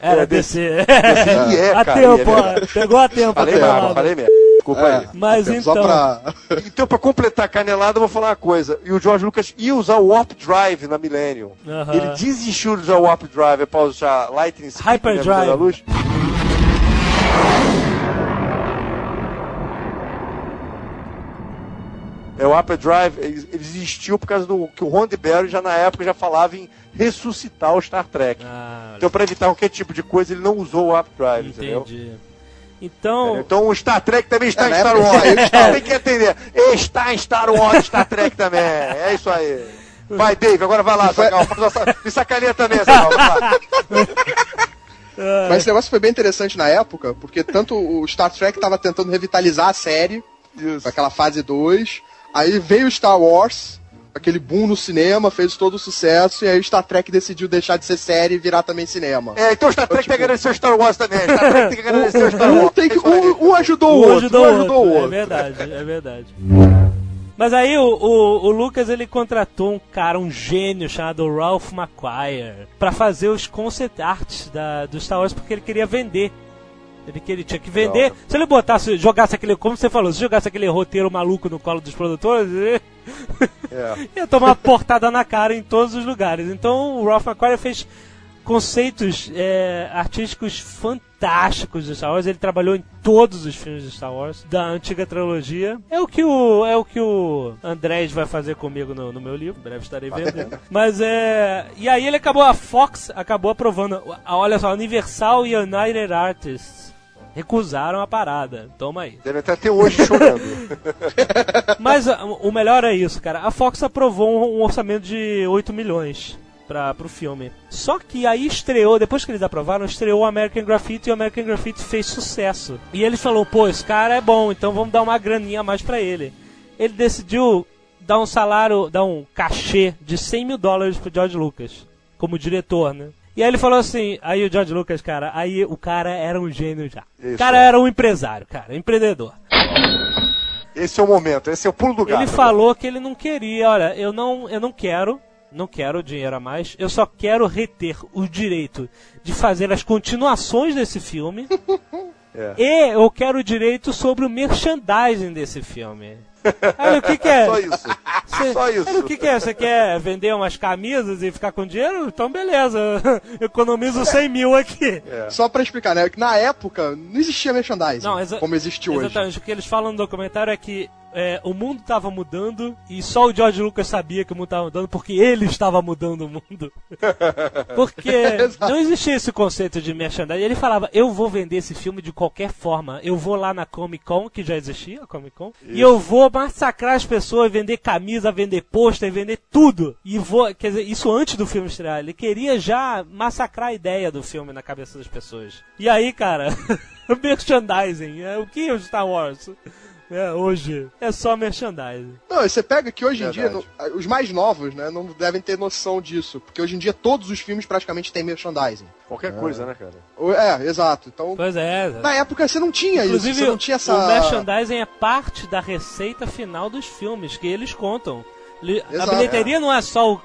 Era É, DC. E é, a cara, tempo, é. Pegou a tempo. Falei canelada. falei merda. Desculpa aí. Mas Só então. pra. Então, pra completar a canelada, eu vou falar uma coisa. E o George Lucas ia usar o Warp Drive na Millennium. Aham. Ele desistiu de usar o Warp Drive para usar Lightning Speed, Hyperdrive. né, luz. É, o Warp Drive, ele ele existiu por causa do que o Ron Barry já na época já falava em ressuscitar o Star Trek. Ah, Então, para evitar qualquer tipo de coisa, ele não usou o Warp Drive, entendeu? entendi. Então, Então o Star Trek também está É, em Star Wars. Star- Tem que entender. Está em Star Wars, Star Trek também. É isso aí. Vai, Dave, agora vai lá, Zagal. Me sacaneia também, Zagal. lá. Mas esse negócio foi bem interessante na época, porque tanto o Star Trek tava tentando revitalizar a série, Isso. aquela fase 2, aí veio o Star Wars, aquele boom no cinema, fez todo o sucesso, e aí o Star Trek decidiu deixar de ser série e virar também cinema. É, então o Star Trek tem que agradecer o Star Wars também. Star Trek tem que agradecer o Star Wars. Um, tem que, É um, um ajudou o um outro, ajudou um ajudou o outro. É outro. verdade, é verdade. Mas aí o, o, o Lucas ele contratou um cara, um gênio chamado Ralph McQuire pra fazer os concept arts da, do Star Wars porque ele queria vender. Ele, que ele tinha que vender. Legal. Se ele botasse, jogasse aquele, como você falou, se jogasse aquele roteiro maluco no colo dos produtores, ele É. ia tomar uma portada na cara em todos os lugares. Então o Ralph McQuarrie fez conceitos é, artísticos fantásticos de Star Wars. Ele trabalhou em todos os filmes de Star Wars da antiga trilogia. É o que o é o que o Andrés vai fazer comigo no, no meu livro. Em breve estarei vendendo. Mas é e aí ele acabou a Fox acabou aprovando. Olha só, Universal e United Artists recusaram a parada. Toma aí. Deve estar até hoje chorando. Mas ah, o melhor é isso, cara. A Fox aprovou um, orçamento de 8 milhões para pro filme. Só que aí estreou, depois que eles aprovaram, estreou o American Graffiti e o American Graffiti fez sucesso. E ele falou, pô, esse cara é bom, então vamos dar uma graninha a mais pra ele. Ele decidiu dar um salário, dar um cachê de 100 mil dólares pro George Lucas, como diretor, né? E aí ele falou assim, aí o George Lucas, cara, aí o cara era um gênio já. O Isso. cara era um empresário, cara, empreendedor. Esse é o momento, esse é o pulo do gato. Ele falou que ele não queria, olha, eu não, eu não quero, não quero dinheiro a mais, eu só quero reter o direito de fazer as continuações desse filme É. e eu quero o direito sobre o merchandising desse filme. Olha, o que que é? Só isso. Cê- Só isso. Olha, o que que é? Você quer vender umas camisas e ficar com dinheiro? Então beleza, economizo 100 mil aqui. Só pra explicar, né? Que na época não existia merchandising Não, como existe hoje. Exatamente, o que eles falam no documentário é que é, o mundo estava mudando e só o George Lucas sabia que o mundo estava mudando porque ele estava mudando o mundo. porque não existia esse conceito de merchandising. Ele falava, eu vou vender esse filme de qualquer forma. Eu vou lá na Comic Con, que já existia a Comic Con, e eu vou massacrar as pessoas, vender camisa, vender pôster, vender tudo. E vou, quer dizer, isso antes do filme estrear. Ele queria já massacrar a ideia do filme na cabeça das pessoas. E aí, cara, merchandising, é o que é o Star Wars? É, hoje é só merchandising. Não, você pega que hoje em dia, Verdade. os mais novos, né, não devem ter noção disso. Porque hoje em dia todos os filmes praticamente têm merchandising. Qualquer coisa, né, cara? É, exato. Então, Pois é. na época você não tinha Inclusive, isso. Você não tinha essa. o merchandising é parte da receita final dos filmes que eles contam. Li- A Exato. bilheteria não é só o,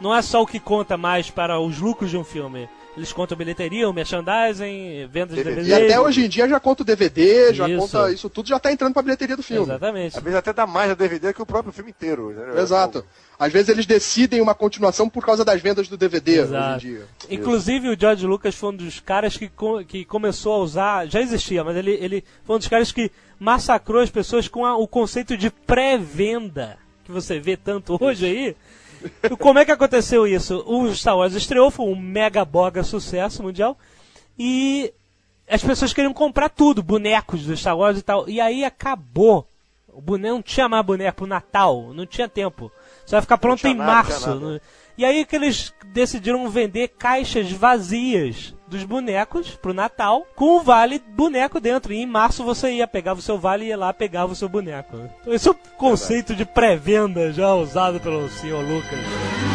não é só o que conta mais para os lucros de um filme. Eles contam bilheteria, o merchandising, vendas de DVD. DVD. E até hoje em dia já conta o DVD, já Isso. conta isso tudo, já tá entrando pra bilheteria do filme. Exatamente. Às vezes até dá mais a DVD que o próprio filme inteiro. entendeu? Exato. Às vezes eles decidem uma continuação por causa das vendas do DVD Exato. hoje em dia. Inclusive o George Lucas foi um dos caras que, co- que começou a usar, já existia, mas ele, ele foi um dos caras que massacrou as pessoas com a- o conceito de pré-venda, que você vê tanto hoje aí. Como é que aconteceu isso? O Star Wars estreou, foi um mega boga sucesso mundial, e as pessoas queriam comprar tudo, bonecos do Star Wars e tal, e aí acabou. O boneco não tinha mais boneco pro Natal, não tinha tempo. Só vai ficar pronto em nada, março. E aí que eles decidiram vender caixas vazias dos bonecos pro Natal com o vale boneco dentro. E em março você ia, pegava o seu vale e ia lá pegava o seu boneco. Então esse é o conceito de pré-venda já usado pelo senhor Lucas.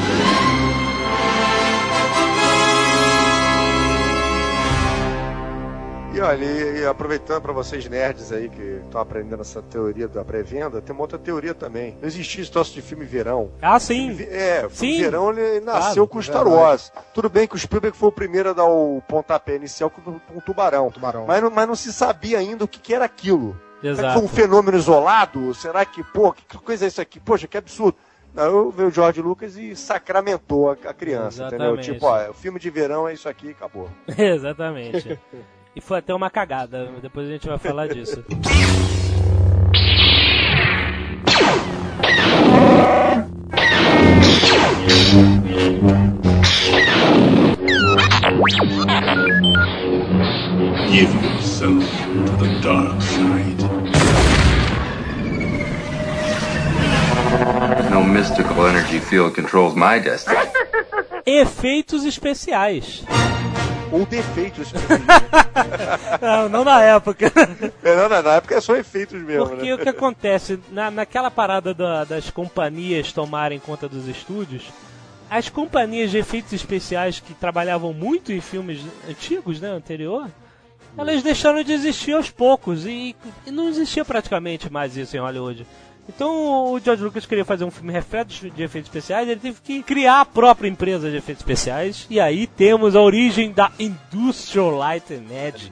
E olha, e, e aproveitando para vocês nerds aí que estão aprendendo essa teoria da pré-venda, tem uma outra teoria também. Não existia esse troço de filme verão. Ah, sim. Filme- É, Sim. verão ele nasceu Claro, com é Star verdade. Wars. Tudo bem que o Spielberg foi o primeiro a dar o pontapé inicial com, o tubarão. Tubarão. Mas, não, mas não se sabia ainda o que, que era aquilo. Será que Exato. foi um fenômeno isolado? Será que, pô, que, coisa é isso aqui? Poxa, que absurdo. Não, veio o George Lucas e sacramentou a, criança, entendeu? Exatamente. Tipo, ó, o filme de verão é isso aqui e acabou. Exatamente. E foi até uma cagada. Depois a gente vai falar disso. Give yourself to the dark side. No mystical energy field controls my destiny. Efeitos especiais. Ou defeitos. filme. Não, não na época. É, não, não, na época é só efeitos mesmo, Porque né? o que acontece, na, naquela parada da- das companhias tomarem conta dos estúdios, as companhias de efeitos especiais que trabalhavam muito em filmes antigos, né, anterior, elas deixaram de existir aos poucos e, e não existia praticamente mais isso em Hollywood. Então o George Lucas queria fazer um filme repleto de efeitos especiais, ele teve que criar a própria empresa de efeitos especiais. E aí temos a origem da Industrial Light and Magic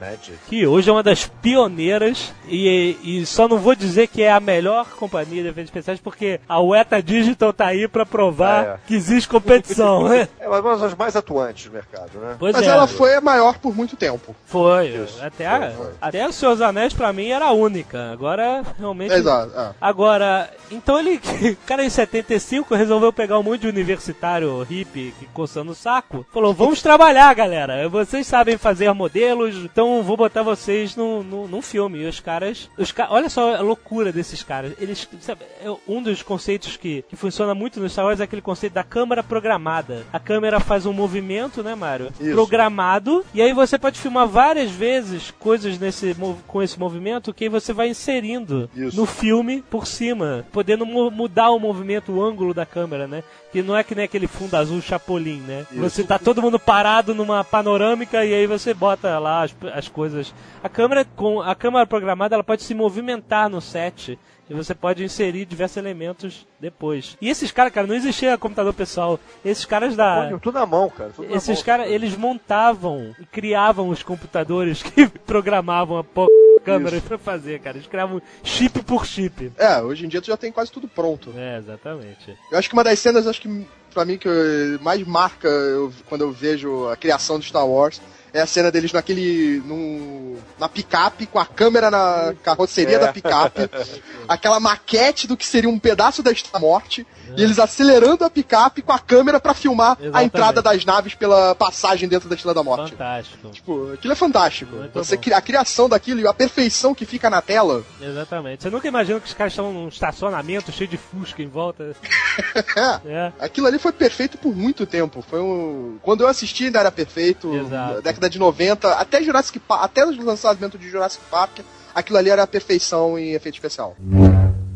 que hoje é uma das pioneiras e, e só não vou dizer que é a melhor companhia de efeitos especiais porque a Weta Digital tá aí pra provar É. que existe competição, né? É uma das mais atuantes do mercado, né? Pois Mas é, ela foi a maior por muito tempo. foi. Até, a- foi, foi. até os Seus Anéis pra mim era a única. Agora realmente Exato. é. Agora, então ele, cara em 75 resolveu pegar um monte de universitário hippie que coçando o saco. Falou: vamos trabalhar, galera. Vocês sabem fazer modelos, então vou botar vocês num, num, num filme. E os caras. Os ca... Olha só a loucura desses caras. Eles. Sabe, é um dos conceitos que, que funciona muito no Star Wars é aquele conceito da câmera programada. A câmera faz um movimento, né, Mário? Isso. Programado. E aí você pode filmar várias vezes coisas nesse, com esse movimento que aí você vai inserindo Isso. no filme por cima, podendo mu- mudar o movimento, o ângulo da câmera, né? Que não é que nem aquele fundo azul Chapolin, né? Isso. Você tá todo mundo parado numa panorâmica e aí você bota lá as, as coisas. A câmera com a câmera programada, ela pode se movimentar no set. E você pode inserir diversos elementos depois. E esses caras, cara, não existia computador pessoal. Esses caras da. Pô, tudo na mão, cara. tudo Esses caras, eles montavam e criavam os computadores que programavam a porra da câmera Isso. pra fazer, cara. Eles criavam chip por chip. É, hoje em dia tu já tem quase tudo pronto. É, exatamente. Eu acho que uma das cenas, acho que pra mim, que mais marca eu- quando eu vejo a criação de Star Wars é a cena deles naquele. Num, na picape, com a câmera na carroceria É. da picape, aquela maquete do que seria um pedaço da Morte, e eles acelerando a picape com a câmera pra filmar a Exatamente. entrada das naves pela passagem dentro da Estrela da Morte. Fantástico. Tipo, aquilo é fantástico. Muito Você, bom. a criação daquilo e a perfeição que fica na tela. Exatamente. Você nunca imagina que os caras estão num estacionamento cheio de fusca em volta. É. Aquilo ali foi perfeito por muito tempo. Foi um... Quando eu assisti ainda era perfeito. Exato. Na década de 90, até Jurassic Park, até o lançamento de Jurassic Park, aquilo ali era a perfeição em efeito especial.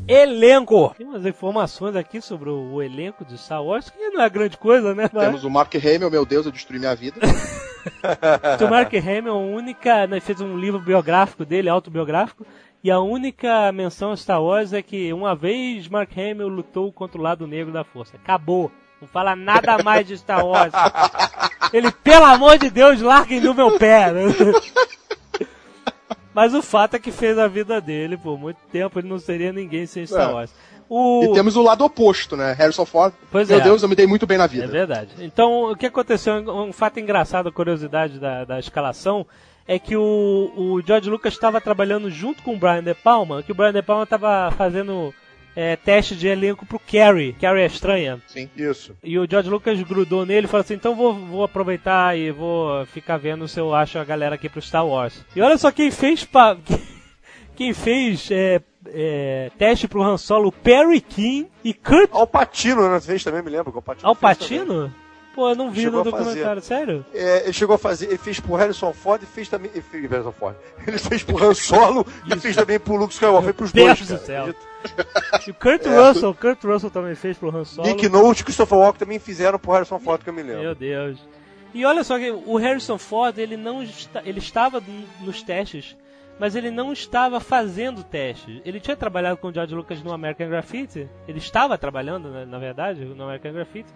Elenco! Tem umas informações aqui sobre o, elenco de Star Wars, que não é grande coisa, né? Mas Temos o Mark Hamill, meu Deus, eu destruí minha vida. o Mark Hamill, a única. Né, fez um livro biográfico dele, autobiográfico. E a única menção a Star Wars é que uma vez Mark Hamill lutou contra o lado negro da força. Acabou. Não fala nada mais de Star Wars. Ele, pelo amor de Deus, larguem do meu pé. Mas o fato é que fez a vida dele por muito tempo. Ele não seria ninguém sem Star É. Wars. O... E temos o lado oposto, né? Harrison Ford. Pois meu é. Deus, eu me dei muito bem na É vida. verdade. Então, o que aconteceu, um fato engraçado, curiosidade da, da escalação, é que o, o George Lucas estava trabalhando junto com o Brian De Palma, que o Brian De Palma estava fazendo é, teste de elenco pro Carrie, Carrie é estranha. Sim. Isso. E o George Lucas grudou nele e falou assim: então vou, vou aproveitar e vou ficar vendo se eu acho a galera aqui pro Star Wars. E olha só quem fez. Pa... Quem fez é, é, teste pro Han Solo, Perry King e Kurt Al Pacino, né? Fez também, me lembro. que o Pô, eu não vi no fazer. documentário, sério? É, ele chegou a fazer, ele fez pro Harrison Ford e fez também. Ele fez, Harrison Ford. Ele fez pro Han Solo e fez também pro Luke Skywalker. Fez pros Deus dois. do cara. céu. E o Kurt É. Russell, Kurt Russell também fez pro Han Solo. Nick Nolte e Christopher Walken também fizeram pro Harrison Ford, que eu me lembro. Meu Deus. E olha só que o Harrison Ford, ele não está, ele estava nos testes, mas ele não estava fazendo testes. Ele tinha trabalhado com o George Lucas no American Graffiti. Ele estava trabalhando, né, na verdade, no American Graffiti.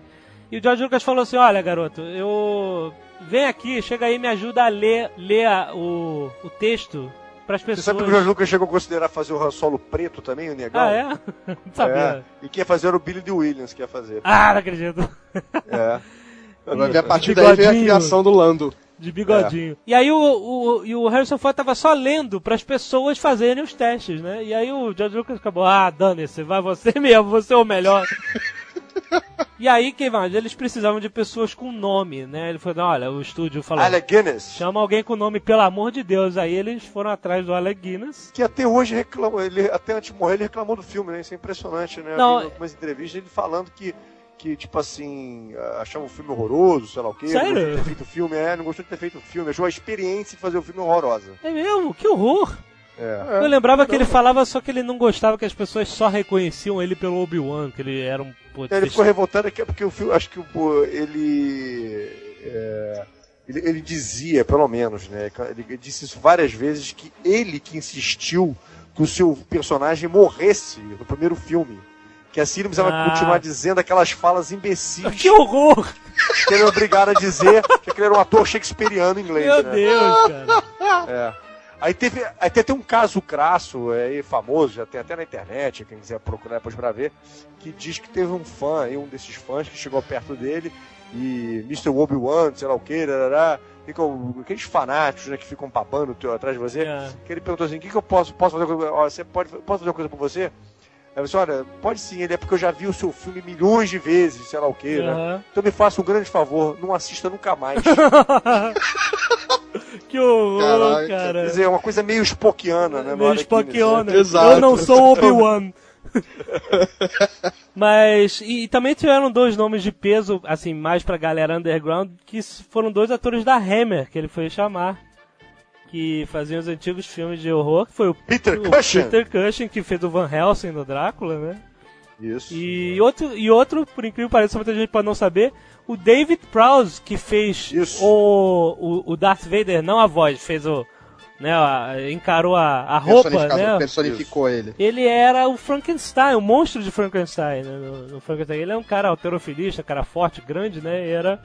E o George Lucas falou assim: Olha, garoto, eu. Vem aqui, chega aí e me ajuda a ler, ler a- o, o texto para as Você pessoas. sabe que o George Lucas chegou a considerar fazer o Han Solo preto também, o negão? Ah, é? Não sabia. É. E quem ia fazer era o Billy D. Williams que ia fazer. Ah, não acredito. É. Vai ver a partir daí veio a criação do Lando. De bigodinho. E aí o, o, e o Harrison Ford tava só lendo para as pessoas fazerem os testes, né? E aí o George Lucas acabou, ah, dane-se, vai você mesmo, você é o melhor. E aí, quem mais? Eles precisavam de pessoas com nome, né? Ele falou, olha, o estúdio falou, Alec Guinness. chama alguém com nome, pelo amor de Deus. Aí eles foram atrás do Alec Guinness. Que até hoje reclamou, ele, até antes de morrer, ele reclamou do filme, né? Isso é impressionante, né? Não, Eu vi algumas entrevistas ele falando que, que tipo assim, achava o filme horroroso, sei lá o quê. Sério? Não gostou de ter feito o filme, é, não gostou de ter feito o filme. Achou a experiência de fazer o filme horrorosa. É mesmo? Que horror! É. Eu lembrava que ele falava só que ele não gostava que as pessoas só reconheciam ele pelo Obi-Wan, que ele era um... pô, Ele ficou revoltado aqui porque o filme, acho que o- ele, é, ele. Ele dizia, pelo menos, né? Ele disse isso várias vezes, que ele que insistiu que o seu personagem morresse no primeiro filme. Que assim ele precisava Ah. continuar dizendo aquelas falas imbecis Que horror! que ele era obrigado a dizer que ele era um ator shakespeariano inglês. Meu né? Deus, cara. É. Aí teve até tem um caso crasso é, famoso, já tem até na internet, quem quiser procurar depois pra ver, que diz que teve um fã, aí, um desses fãs que chegou perto dele e Mr. Obi-Wan, sei lá o que, ficam aqueles fanáticos né, que ficam papando teu- atrás de você, É. que ele perguntou assim, o que, que eu posso, posso fazer, ó, você pode, posso fazer uma coisa por você? Aí você, olha, pode sim, ele é porque eu já vi o seu filme milhões de vezes, sei lá o que, né? Aham. Então me faça um grande favor, não assista nunca mais. Que horror, Caraca. Quer cara. dizer, é uma coisa meio Spockiana, né? Meio Spockiana. Né? Exato. Eu não sou Obi-Wan. Mas, e, e também tiveram dois nomes de peso, assim, mais pra galera underground, que foram dois atores da Hammer, que ele foi chamar. Que faziam os antigos filmes de horror, que foi o Peter o Cushing. Peter Cushing, que fez o Van Helsing no Drácula, né? Isso. E outro, e outro, por incrível que pareça, muita gente pode não saber, o David Prowse, que fez Isso. o, o, o Darth Vader, não a voz, fez o. Né, a- encarou a, a roupa, né? personificou ele. Ele era o Frankenstein, o monstro de Frankenstein, né? No, no Frankenstein. Ele é um cara alterofilista, cara forte, grande, né? E era.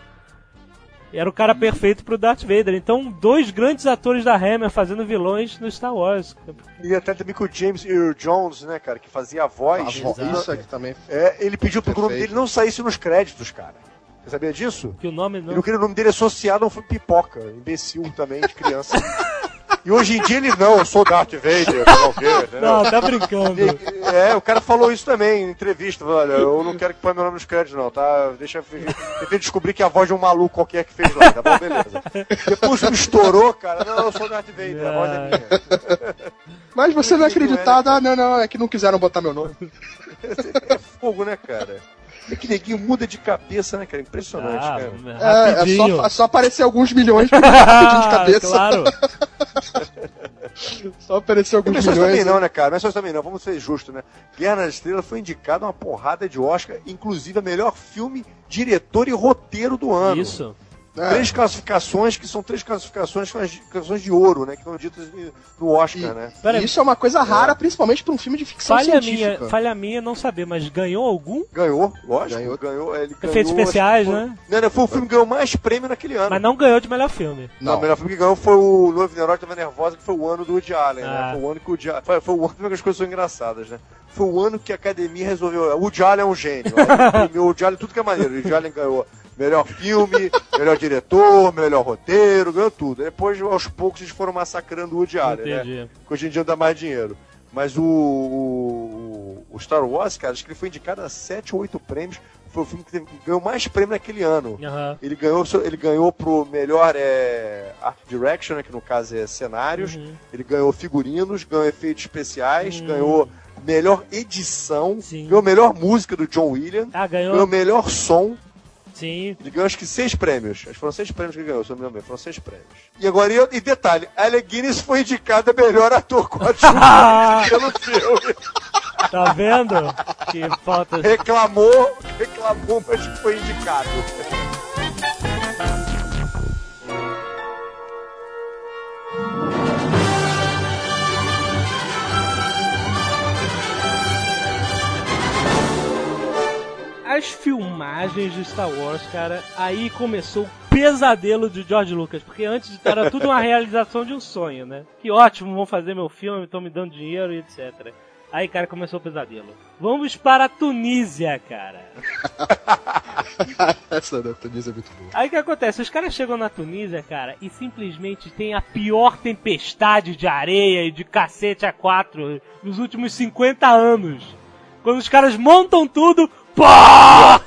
Era o cara perfeito pro Darth Vader. Então, dois grandes atores da Hammer fazendo vilões no Star Wars. E até também com o James Earl Jones, né, cara, que fazia a voz. A vo- Isso aqui também. É, ele pediu pro que o nome dele não saísse nos créditos, cara. Você sabia disso? Que o nome Ele não. não queria o nome dele associado a um filme pipoca, imbecil também, de criança. e hoje em dia ele não, eu sou Darth Vader, sei lá o quê, entendeu? Não, tá brincando. E- É, o cara falou isso também em entrevista. Olha, eu não quero que ponha meu nome nos créditos, não, tá? Deixa eu tentei descobrir que é a voz de um maluco qualquer que fez lá, tá bom? Beleza. Depois que estourou, cara, não, eu sou Darth Vader, a voz é minha. Mas você não é acreditado, ah, não, não, é que não quiseram botar meu nome. É fogo, né, cara? É que neguinho muda de cabeça, né, cara? Impressionante, Ah, cara. É, é rapidinho. só, é só aparecer alguns milhões pra de cabeça. claro. Só aparecer Não é alguns só isso milhões. também não, né, cara? Não é só isso também não, vamos ser justos, né? Guerra nas Estrelas foi indicado a uma porrada de Oscar, inclusive a melhor filme, diretor e roteiro do ano. Isso. É. Três classificações que são três classificações, são as classificações de ouro, né? Que são ditas no Oscar, E- né? Pera aí. Isso é uma coisa rara, principalmente pra um filme de ficção Falha científica. minha, falha minha não saber, mas ganhou algum? Ganhou, lógico. Ganhou. Ganhou. ele ganhou Efeitos que especiais, foi- né? Não, não, foi o filme que ganhou mais prêmio naquele ano. Mas não ganhou de melhor filme. Não, Não. o melhor filme que ganhou foi o Noivo Nerói Tava Nervosa, que foi o ano do Woody Allen, Ah. né? Foi o ano que o Woody Allen... Foi, foi o ano que as coisas são engraçadas, né? Foi o ano que a academia resolveu... O Woody Allen é um gênio. Premiou O Woody Allen, tudo que é maneiro. O Woody Allen ganhou melhor filme, melhor diretor, melhor roteiro, ganhou tudo. Depois, aos poucos, eles foram massacrando o Woody Allen, né? Entendi. que hoje em dia dá mais dinheiro. Mas o, o, o Star Wars, cara, acho que ele foi indicado a 7 ou 8 prêmios. Foi o filme que ganhou mais prêmio naquele ano. Aham. Ele ganhou, ele ganhou pro melhor é, Art Direction, né, que no caso é cenários. Uhum. Ele ganhou figurinos, ganhou efeitos especiais, Hum. ganhou melhor edição, Sim. ganhou melhor música do John Williams, Ah, ganhou ganhou. melhor som. Sim. Ele ganhou acho que seis prêmios. Acho que foram seis prêmios que ele ganhou, se eu me engano. Foram seis prêmios. E agora, e, e detalhe, Alec Guinness foi indicado a melhor ator coadjuvante pelo filme. Tá vendo? Que falta. Reclamou, reclamou, mas foi indicado. As filmagens de Star Wars, cara, aí começou o pesadelo de George Lucas, porque antes era tudo uma realização de um sonho, né? Que ótimo, vão fazer meu filme, estão me dando dinheiro e etc. Aí, cara, começou o pesadelo. Vamos para a Tunísia, cara. Essa da Tunísia é muito boa. Aí o que acontece? Os caras chegam na Tunísia, cara, e simplesmente tem a pior tempestade de areia e de cacete a quatro nos últimos 50 anos. Quando os caras montam tudo, pá!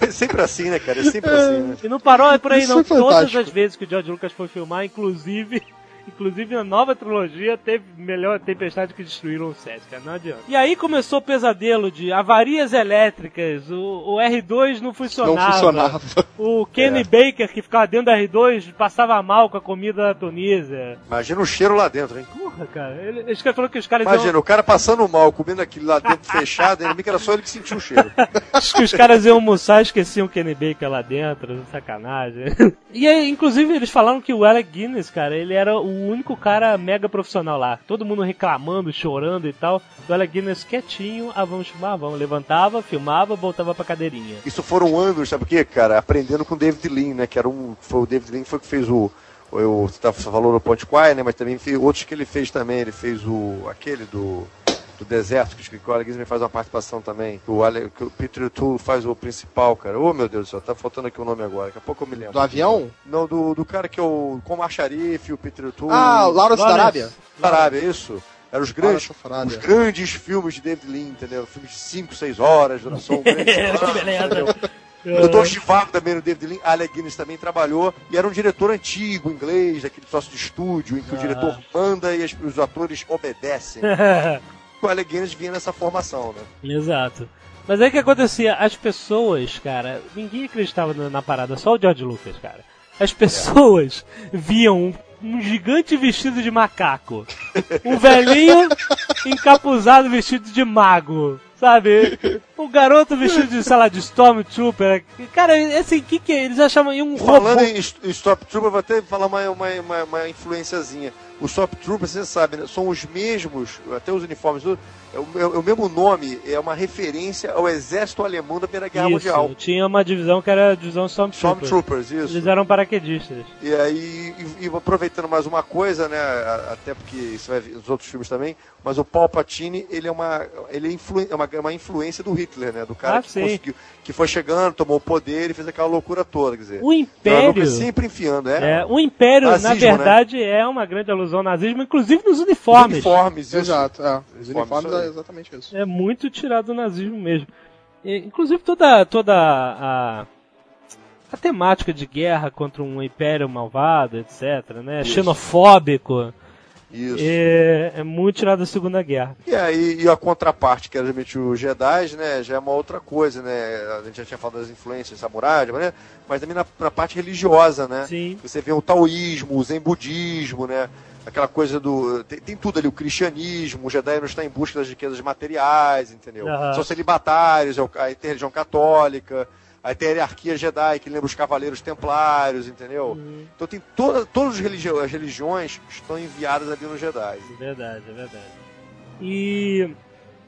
É sempre assim, né, cara? É sempre assim, né? E não parou é por aí Isso não. foi Todas as vezes que o George Lucas foi filmar, inclusive. Inclusive na nova trilogia teve melhor tempestade que destruíram o cara. Não adianta. E aí começou o pesadelo de avarias elétricas, o, o R2 não funcionava. Não funcionava. O Kenny Baker, que ficava dentro da R2, passava mal com a comida da Tunísia. Imagina o cheiro lá dentro, hein? Porra, cara. Ele, eles falaram que os caras Imagina, iam, o cara passando mal, comendo aquilo lá dentro fechado, ainda bem que era só ele que sentiu o cheiro. acho que os caras iam almoçar e esqueciam o Kenny Baker lá dentro, sacanagem. E aí, inclusive, eles falaram que o Alec Guinness, cara, ele era o único cara mega profissional lá. Todo mundo reclamando, chorando e tal. O Alec Guinness quietinho, ah, vamos filmar, vamos. Levantava, filmava, voltava pra cadeirinha. Isso foram anos, sabe o quê, cara? Aprendendo com o David Lean, né? Que era um. Foi o David Lean foi o que fez o. o você tá- você falou no Ponte Quai, né? Mas também fez outros que ele fez também. Ele fez o. aquele do. Do deserto, que o Alex me faz uma participação também. O, Ale, que o Peter O'Toole faz o principal, cara. Ô meu Deus do céu, tá faltando aqui o nome agora. Daqui a pouco eu me lembro. Do avião? Não, do, do cara que é o. Com o Sharif, o Peter O'Toole. Ah, o Lawrence da Arábia? da Arábia, isso. Eram os grandes, os grandes filmes de David Lean, entendeu? Filmes de 5, 6 horas, duração. um grande que beleza. o Dr. Chivago também no David Lean, Alec Guinness também trabalhou e era um diretor antigo, inglês, aquele sócio de estúdio, em que o Ah. diretor manda e os atores obedecem. o Alec Guinness vinha nessa formação, né? Exato. Mas aí o que acontecia? As pessoas, cara, ninguém acreditava na, na parada, só o George Lucas, cara. As pessoas viam um, um gigante vestido de macaco, um velhinho encapuzado vestido de mago, sabe? Um garoto vestido de, sei lá, de Stormtrooper. Cara, assim, o que que é? Eles achavam um Falando robô. em, em Stop Trooper, vou até falar uma, uma, uma, uma influenciazinha. Os Stop Troopers, você sabe, né, são os mesmos, até os uniformes, tudo, é o, é o mesmo nome, é uma referência ao exército alemão da Primeira Guerra Mundial. Isso, tinha uma divisão que era a divisão Stormtrooper. Stormtroopers, isso. Eles eram paraquedistas. E aí, e, e aproveitando mais uma coisa, né, até porque isso vai vir nos outros filmes também, mas o Palpatine, ele é uma, ele é influ, é uma, é uma influência do Hitler, né? Do cara Ah, que sim. conseguiu, que foi chegando, tomou o poder e fez aquela loucura toda, quer dizer. O Império. Sempre enfiando, é. É, o Império, Nazismo, na né? verdade, é uma grande alusão ao nazismo, inclusive nos uniformes. Uniformes, isso. Exato, é. Os Uniformes, é exatamente isso. É muito tirado do nazismo mesmo. E, inclusive toda, toda a, a temática de guerra contra um império malvado, etc, né? Isso. Xenofóbico, Isso. é, é muito tirado da Segunda Guerra. E aí, e a contraparte, que era realmente os Jedi, né, já é uma outra coisa, né? A gente já tinha falado das influências samurais, né? Mas também na, na parte religiosa, né? Sim. Você vê o taoísmo, o zen budismo, né? Aquela coisa do. Tem, tem tudo ali, o cristianismo, o Jedi não está em busca das riquezas materiais, entendeu? Aham. São celibatários, é o- a religião católica, aí tem a hierarquia Jedi, que lembra os cavaleiros templários, entendeu? Uhum. Então tem toda, todas as religi- as religiões estão enviadas ali no Jedi. É verdade, é verdade. E.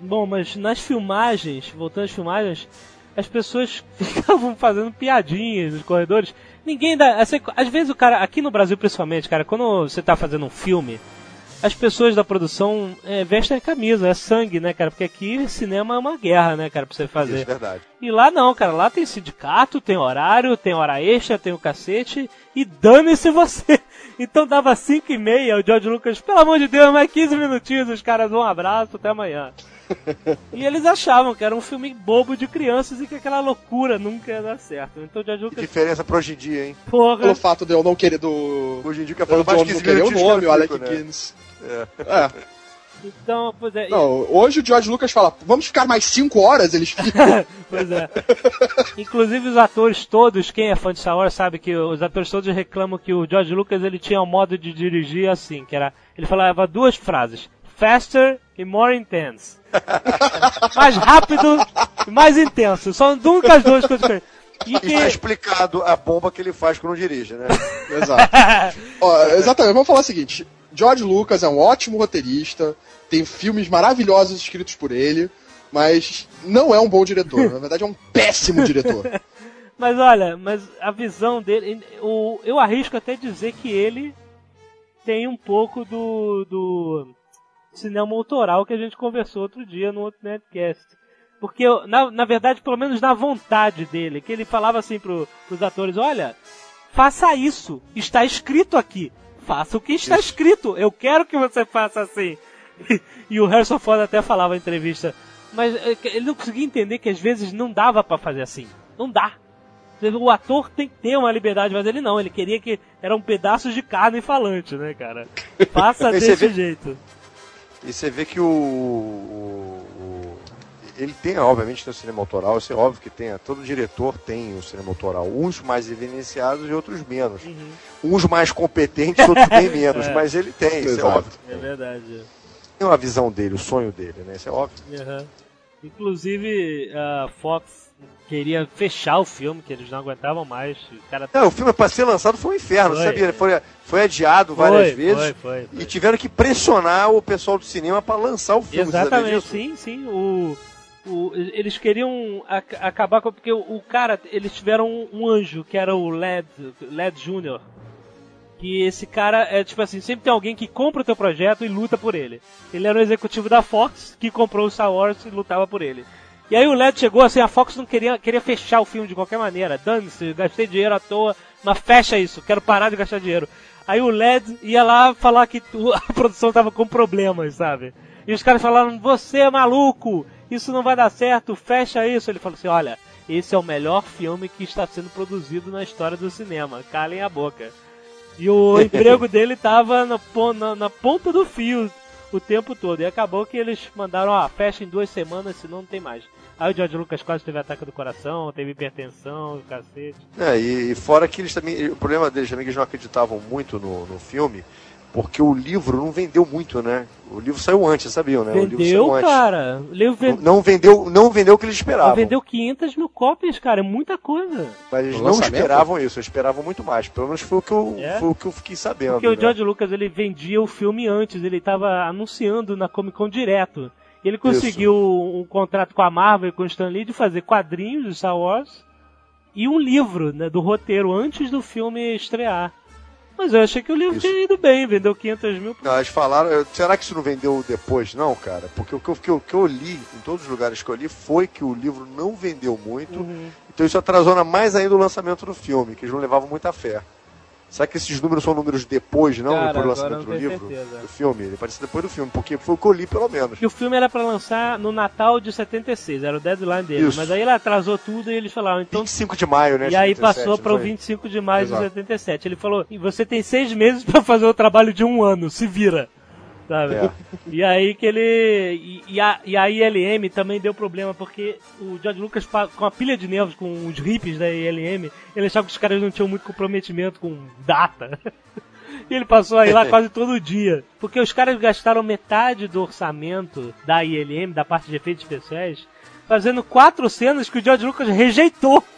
Bom, mas nas filmagens, voltando às filmagens, as pessoas ficavam fazendo piadinhas nos corredores. Ninguém dá. assim, às vezes o cara, aqui no Brasil principalmente, cara, quando você tá fazendo um filme, as pessoas da produção é, vestem a camisa, é sangue, né, cara? Porque aqui cinema é uma guerra, né, cara, pra você fazer. Isso é verdade. E lá não, cara. Lá tem sindicato, tem horário, tem hora extra, tem o cacete. E dane-se você. Então dava 5 e meia, o George Lucas, pelo amor de Deus, mais 15 minutinhos, os caras, um abraço, até amanhã. E eles achavam que era um filme bobo de crianças e que aquela loucura nunca ia dar certo. Então o George Que Lucas, diferença pra hoje em dia, hein? porra. Pelo fato de eu não querer do. Hoje em dia que eu falo mais 15 não querer o nome, que o Alec né? Guinness. É. É. Então, pois é. Não, hoje o George Lucas fala, vamos ficar mais 5 horas, eles ficam. Pois é. Inclusive os atores todos, quem é fã de Star Wars sabe que os atores todos reclamam que o George Lucas ele tinha um modo de dirigir assim, que era ele falava duas frases: faster e more intense. mais rápido e mais intenso. São nunca as duas coisas. E E que tá explicado a bomba que ele faz quando dirige, né? Exato. Ó, exatamente, vamos falar o seguinte: George Lucas é um ótimo roteirista, tem filmes maravilhosos escritos por ele, mas não é um bom diretor. Na verdade, é um péssimo diretor. Mas olha, mas a visão dele, o, eu arrisco até dizer que ele tem um pouco do, do cinema autoral que a gente conversou outro dia no outro netcast. Porque, eu- na, na verdade, pelo menos na vontade dele, que ele falava assim pro, pros atores, olha, faça isso, está escrito aqui. Faça o que está escrito, eu quero que você faça assim. E o Harrison Ford até falava em entrevista, mas é, ele não conseguia entender que às vezes não dava pra fazer assim. Não dá. O ator tem que ter uma liberdade, mas ele não, ele queria que eram pedaços de carne falante, né, cara? Faça desse vê- jeito. E você vê que o, o- o- ele tem, obviamente, tem o cinema autoral, isso é óbvio que tem, todo diretor tem o cinema autoral, uns mais evidenciados e outros menos. Uns mais competentes, outros bem menos, É. mas ele tem, isso é óbvio. É verdade. Tem uma visão dele, o sonho dele, né? Isso é óbvio. Aham. Inclusive, a Fox queria fechar o filme, que eles não aguentavam mais. O cara Não, o filme para ser lançado foi um inferno, Foi. sabia? Foi, foi adiado várias Foi, vezes foi, e tiveram que pressionar o pessoal do cinema para lançar o filme. Exatamente, sim, sim. O, o- eles queriam ac- acabar com. Porque o, o cara, eles tiveram um, um anjo, que era o Led, Led Jr. Que esse cara é tipo assim: sempre tem alguém que compra o teu projeto e luta por ele. Ele era o executivo da Fox, que comprou o Star Wars e lutava por ele. E aí o Led chegou assim: a Fox não queria, queria fechar o filme de qualquer maneira. Dane-se, gastei dinheiro à toa, mas fecha isso, quero parar de gastar dinheiro. Aí o Led ia lá falar que a produção tava com problemas, sabe? E os caras falaram: Você é maluco, isso não vai dar certo, fecha isso. Ele falou assim: Olha, esse é o melhor filme que está sendo produzido na história do cinema, calem a boca. E o emprego dele tava na, na- na ponta do fio o tempo todo. E acabou que eles mandaram: Ó, fecha em duas semanas, senão não tem mais. Aí o George Lucas quase teve ataque do coração, teve hipertensão, cacete. É, e, e fora que eles também. O problema deles também é que eles não acreditavam muito no, no filme, porque o livro não vendeu muito, né? O livro saiu antes, sabiam, né? o livro vendeu, saiu antes. cara. O livro Não, ven- não vendeu, não vendeu o que eles esperavam. vendeu 500 mil cópias, cara. É muita coisa. Mas eles não esperavam isso, eles esperavam muito mais. Pelo menos foi o que eu, É? foi o que eu fiquei sabendo. Porque o né? George Lucas ele vendia o filme antes, ele estava anunciando na Comic Con direto. Ele conseguiu um contrato com a Marvel e com o Stan Lee de fazer quadrinhos de Star Wars e um livro né, do roteiro antes do filme estrear. Mas eu achei que o livro Isso. tinha ido bem, vendeu 500 mil. Eles falaram, será que isso não vendeu depois? Não, cara, porque o que eu, que eu- que eu li, em todos os lugares que eu li, foi que o livro não vendeu muito, Uhum. então isso atrasou mais ainda o lançamento do filme, que eles não levavam muita fé. Será que esses números são números depois, não? Cara, depois do lançamento do livro? certeza. Do filme? Ele ser depois do filme, porque foi o que eu li, pelo menos. E o filme era pra lançar no Natal de 76, era o deadline dele. Isso. Mas aí ele atrasou tudo e eles falaram, então 25 de maio, né? E aí 77, passou para o foi? 25 de maio Exato. de 77. Ele falou: e você tem seis meses para fazer o trabalho de um ano, se vira. Sabe? É. E aí que ele. E, e a, e a ILM também deu problema, porque o George Lucas, com a pilha de nervos com os hippies da ILM, ele achava que os caras não tinham muito comprometimento com data. E ele passou aí lá quase todo dia. Porque os caras gastaram metade do orçamento da ILM, da parte de efeitos especiais, fazendo quatro cenas que o George Lucas rejeitou.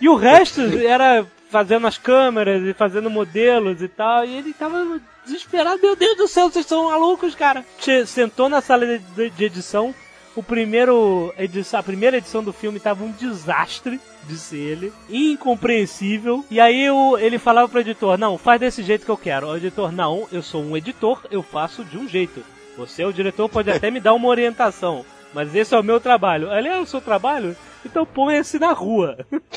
E o resto era fazendo as câmeras e fazendo modelos e tal. E ele tava desesperado. Meu Deus do céu, vocês são malucos, cara. Sentou na sala de, de- edição. O primeiro edição, a primeira edição do filme tava um desastre, disse ele. Incompreensível. E aí o- ele falava pro editor, não, faz desse jeito que eu quero. O editor, não, eu sou um editor, eu faço de um jeito. Você, o diretor, pode até me dar uma orientação. Mas esse é o meu trabalho. Ele é o seu trabalho? Então ponha-se na rua.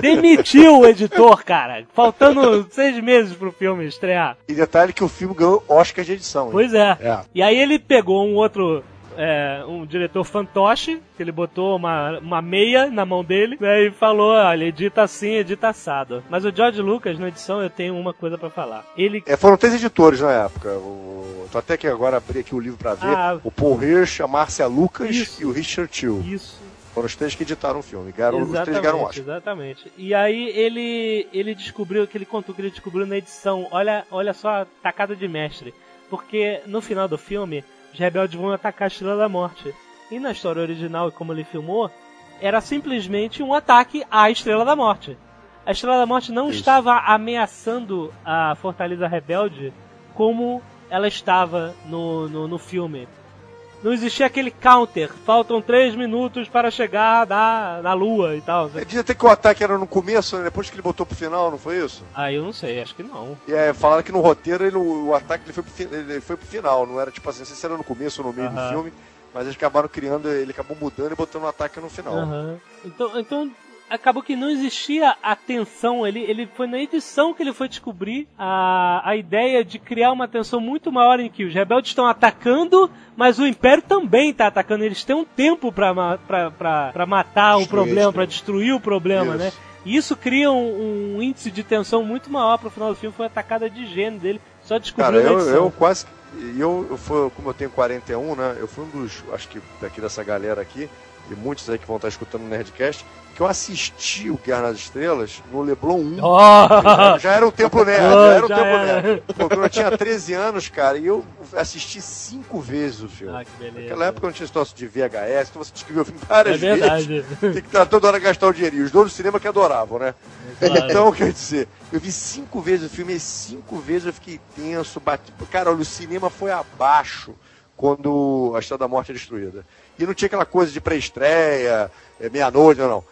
Demitiu o editor, cara. Faltando seis meses pro filme estrear. E detalhe que o filme ganhou Oscar de edição. Pois é. É. E aí ele pegou um outro. é, um diretor fantoche, que ele botou uma, uma meia na mão dele, né, e falou, olha, edita assim, edita assado. Mas o George Lucas, na edição, eu tenho uma coisa pra falar. Ele É, foram três editores na época. O, tô até que agora abri aqui o livro pra ver. Ah. o Paul Hirsch, a Márcia Lucas Isso. e o Richard Till. Isso. Foram os três que editaram o filme. Ganharam, os três ganharam Exatamente, Oscar. exatamente. E aí ele ele descobriu que ele contou que ele descobriu na edição. Olha, olha só a tacada de mestre. Porque no final do filme, os rebeldes vão atacar a Estrela da Morte. E na história original e como ele filmou, era simplesmente um ataque à Estrela da Morte. A Estrela da Morte não Isso. estava ameaçando a Fortaleza Rebelde como ela estava no, no, no filme. Não existia aquele counter, faltam três minutos para chegar na, na lua e tal. É, Diz até que o ataque era no começo, né? depois que ele botou pro final, não foi isso? Ah, eu não sei, acho que não. E é, falaram que no roteiro ele- o, ataque ele foi, pro, ele foi pro final, não era tipo assim, não sei se era no começo ou no meio do filme, mas eles acabaram criando, ele acabou mudando e botando o ataque no final. Aham. Então, então acabou que não existia a tensão. Ele, ele foi na edição que ele foi descobrir a, a ideia de criar uma tensão muito maior em que os rebeldes estão atacando, mas o Império também está atacando. Eles têm um tempo para matar o Destruir, problema, destruir. para destruir o problema, Isso. né? E isso cria um, um índice de tensão muito maior pro final do filme. Foi a atacada de gênio dele. Só descobriu Cara, eu, eu quase. Eu, eu fui, como eu tenho 41, né? Eu fui um dos, acho que daqui dessa galera aqui, e muitos aí que vão estar escutando o Nerdcast, que eu assisti o Guerra nas Estrelas no Leblon 1. Oh! Já era o Templo Nerd, Oh, já era o já Templo era. Nerd. Pô, eu tinha 13 anos, cara, e eu assisti cinco vezes o filme. Ah, que beleza. Naquela época não tinha situação de VHS, então você descreveu o filme várias É verdade. vezes. Tem que estar toda hora gastar o dinheirinho. Os donos do cinema que adoravam, né? Claro. Então, quer dizer, eu vi cinco vezes o filme e cinco vezes eu fiquei tenso, bati. Cara, olha, o cinema foi abaixo quando a Estrela da Morte é destruída. E não tinha aquela coisa de pré-estreia, é, meia-noite, não, não.